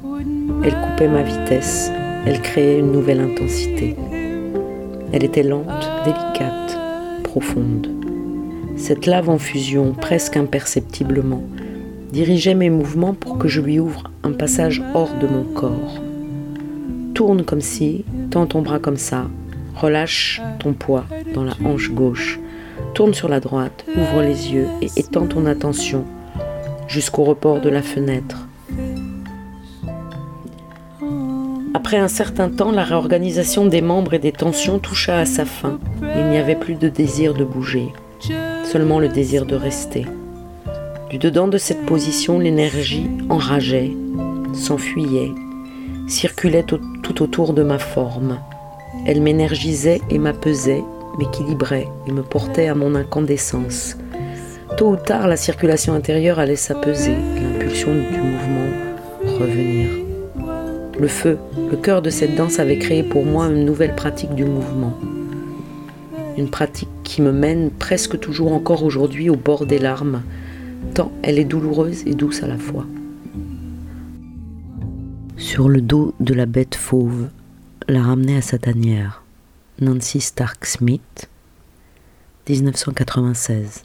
Elle coupait ma vitesse, elle créait une nouvelle intensité. Elle était lente, délicate, profonde. Cette lave en fusion, presque imperceptiblement, dirigeait mes mouvements pour que je lui ouvre un passage hors de mon corps. Tourne comme si, tends ton bras comme ça, relâche ton poids dans la hanche gauche, tourne sur la droite, ouvre les yeux et étends ton attention jusqu'au report de la fenêtre. Après un certain temps, la réorganisation des membres et des tensions toucha à sa fin. Il n'y avait plus de désir de bouger seulement le désir de rester. Du dedans de cette position, l'énergie enrageait, s'enfuyait, circulait tout autour de ma forme. Elle m'énergisait et m'apaisait, m'équilibrait et me portait à mon incandescence. Tôt ou tard, la circulation intérieure allait s'apaiser, l'impulsion du mouvement revenir. Le feu, le cœur de cette danse avait créé pour moi une nouvelle pratique du mouvement une pratique qui me mène presque toujours encore aujourd'hui au bord des larmes, tant elle est douloureuse et douce à la fois. Sur le dos de la bête fauve, la ramener à sa tanière. Nancy Stark Smith, 1996.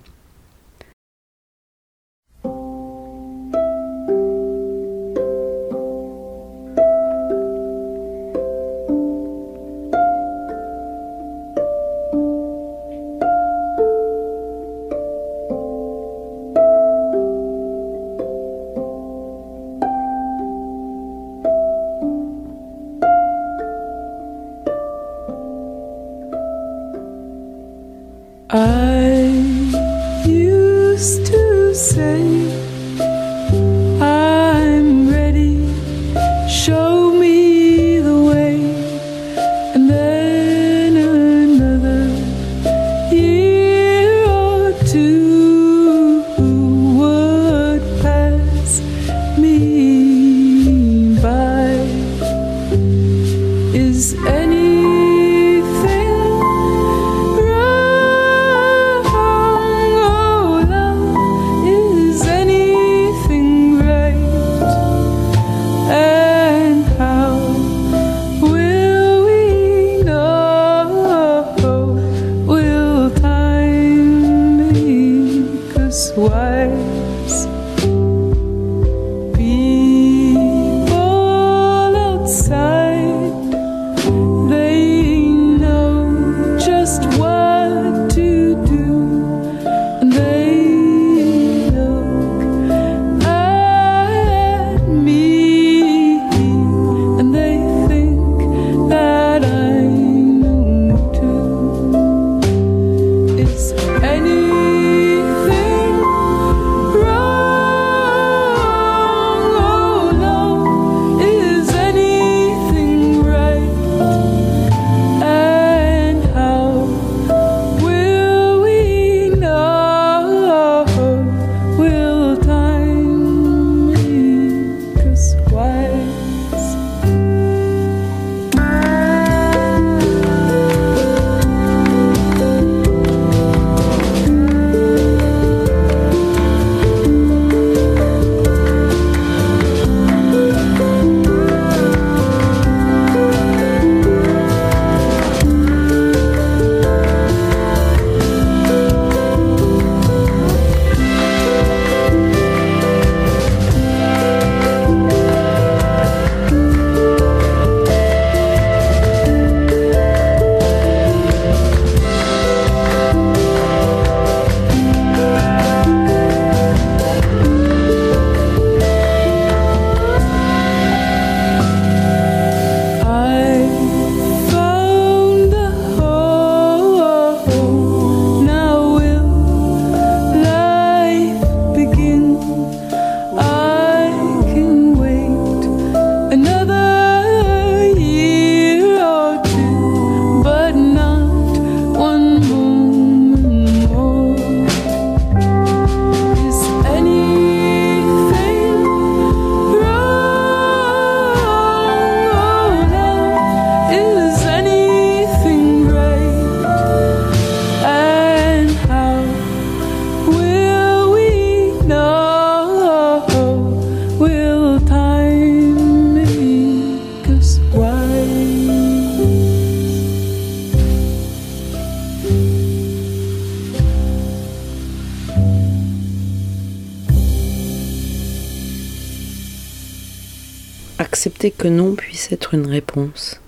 Que non puisse être une réponse.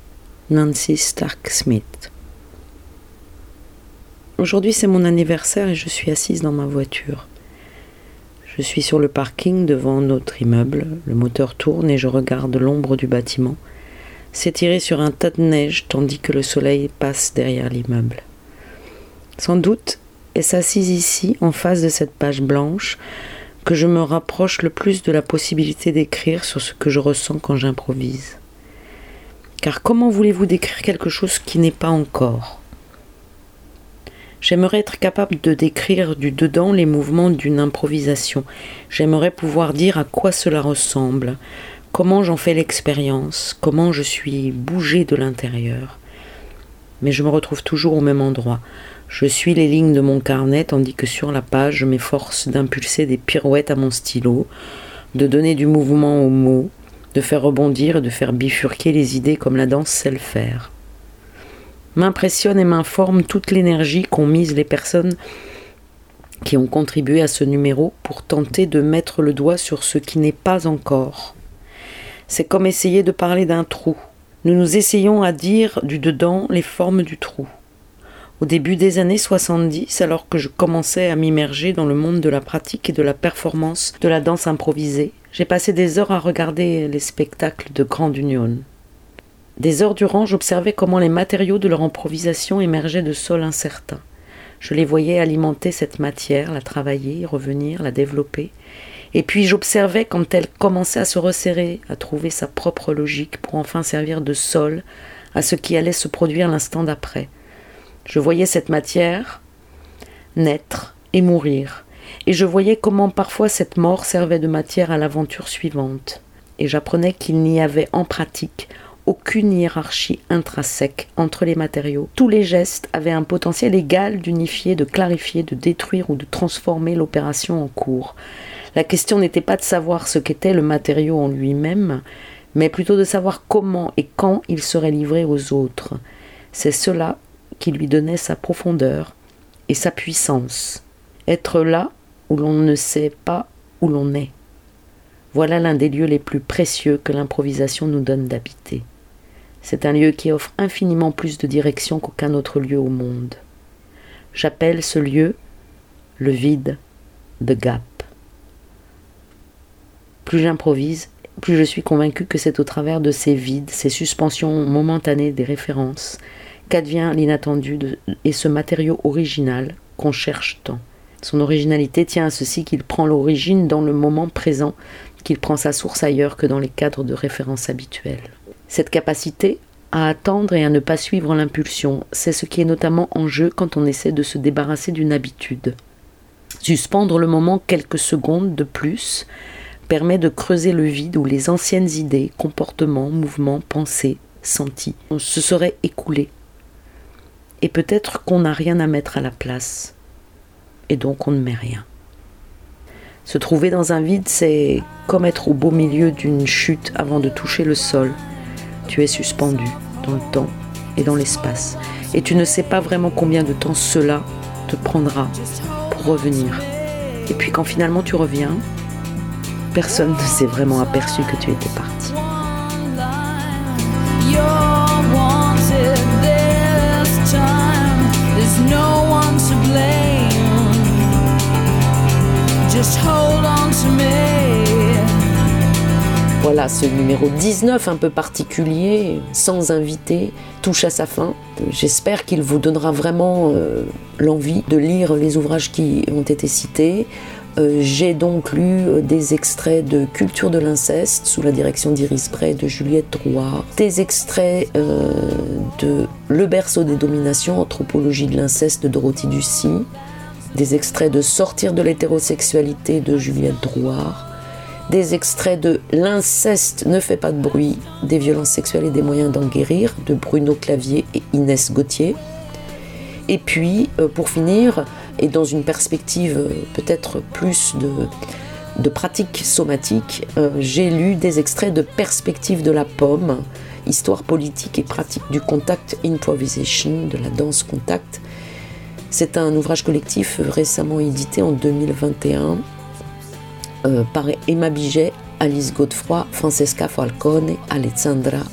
Nancy Stark Smith. Aujourd'hui c'est mon anniversaire et je suis assise dans ma voiture. Je suis sur le parking devant notre immeuble, le moteur tourne et je regarde l'ombre du bâtiment s'étirer sur un tas de neige tandis que le soleil passe derrière l'immeuble. Sans doute est-ce assise ici, en face de cette page blanche, que je me rapproche le plus de la possibilité d'écrire sur ce que je ressens quand j'improvise. Car comment voulez-vous décrire quelque chose qui n'est pas encore? J'aimerais être capable de décrire du dedans les mouvements d'une improvisation. J'aimerais pouvoir dire à quoi cela ressemble, comment j'en fais l'expérience, comment je suis bougé de l'intérieur. Mais je me retrouve toujours au même endroit, je suis les lignes de mon carnet tandis que sur la page je m'efforce d'impulser des pirouettes à mon stylo, de donner du mouvement aux mots, de faire rebondir et de faire bifurquer les idées comme la danse sait le faire. M'impressionne et m'informe toute l'énergie qu'ont mise les personnes qui ont contribué à ce numéro pour tenter de mettre le doigt sur ce qui n'est pas encore. C'est comme essayer de parler d'un trou. Nous nous essayons à dire du dedans les formes du trou. Au début des années 70, alors que je commençais à m'immerger dans le monde de la pratique et de la performance de la danse improvisée, j'ai passé des heures à regarder les spectacles de Grand Union. Des heures durant, j'observais comment les matériaux de leur improvisation émergeaient de sols incertains. Je les voyais alimenter cette matière, la travailler, revenir, la développer. Et puis j'observais quand elle commençait à se resserrer, à trouver sa propre logique pour enfin servir de sol à ce qui allait se produire l'instant d'après. Je voyais cette matière naître et mourir, et je voyais comment parfois cette mort servait de matière à l'aventure suivante, et j'apprenais qu'il n'y avait en pratique aucune hiérarchie intrinsèque entre les matériaux. Tous les gestes avaient un potentiel égal d'unifier, de clarifier, de détruire ou de transformer l'opération en cours. La question n'était pas de savoir ce qu'était le matériau en lui-même, mais plutôt de savoir comment et quand il serait livré aux autres. C'est cela qui lui donnait sa profondeur et sa puissance. Être là où l'on ne sait pas où l'on est. Voilà l'un des lieux les plus précieux que l'improvisation nous donne d'habiter. C'est un lieu qui offre infiniment plus de direction qu'aucun autre lieu au monde. J'appelle ce lieu le vide, the gap. Plus j'improvise, plus je suis convaincu que c'est au travers de ces vides, ces suspensions momentanées des références, qu'advient l'inattendu et ce matériau original qu'on cherche tant. Son originalité tient à ceci qu'il prend l'origine dans le moment présent, qu'il prend sa source ailleurs que dans les cadres de référence habituels. Cette capacité à attendre et à ne pas suivre l'impulsion, c'est ce qui est notamment en jeu quand on essaie de se débarrasser d'une habitude. Suspendre le moment quelques secondes de plus permet de creuser le vide où les anciennes idées, comportements, mouvements, pensées, sentis se seraient écoulés et peut-être qu'on n'a rien à mettre à la place, et donc on ne met rien. Se trouver dans un vide, c'est comme être au beau milieu d'une chute avant de toucher le sol. Tu es suspendu dans le temps et dans l'espace, et tu ne sais pas vraiment combien de temps cela te prendra pour revenir. Et puis quand finalement tu reviens, personne ne s'est vraiment aperçu que tu étais parti. Voilà, ce numéro 19 un peu particulier, sans invité, touche à sa fin. J'espère qu'il vous donnera vraiment euh, l'envie de lire les ouvrages qui ont été cités. Euh, j'ai donc lu euh, des extraits de Culture de l'inceste sous la direction d'Iris Bray de Juliette Drouard, des extraits de Le berceau des dominations, anthropologie de l'inceste de Dorothy Ducy, des extraits de Sortir de l'hétérosexualité de Juliette Drouard, des extraits de L'inceste ne fait pas de bruit, des violences sexuelles et des moyens d'en guérir de Bruno Clavier et Inès Gauthier. Et puis, euh, pour finir, et dans une perspective euh, peut-être plus de, de pratique somatique, euh, j'ai lu des extraits de Perspective de la pomme, histoire politique et pratique du contact improvisation, de la danse contact, c'est un ouvrage collectif récemment édité en 2021 euh, par Emma Biget Alice Godefroy, Francesca Falcone, Alessandra,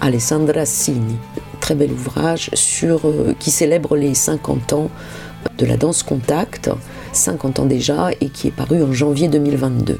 Alessandra Sini. Très bel ouvrage sur, euh, qui célèbre les 50 ans de la danse contact, 50 ans déjà, et qui est paru en janvier 2022.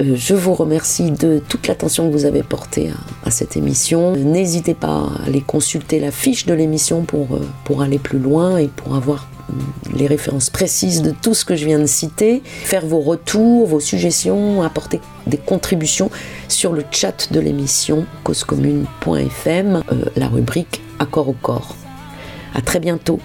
Euh, je vous remercie de toute l'attention que vous avez portée à, cette émission. N'hésitez pas à aller consulter la fiche de l'émission pour, euh, pour aller plus loin et pour avoir hum, les références précises de tout ce que je viens de citer, faire vos retours, vos suggestions, apporter des contributions sur le chat de l'émission causecommune.fm, euh, la rubrique Accord au corps. À très bientôt.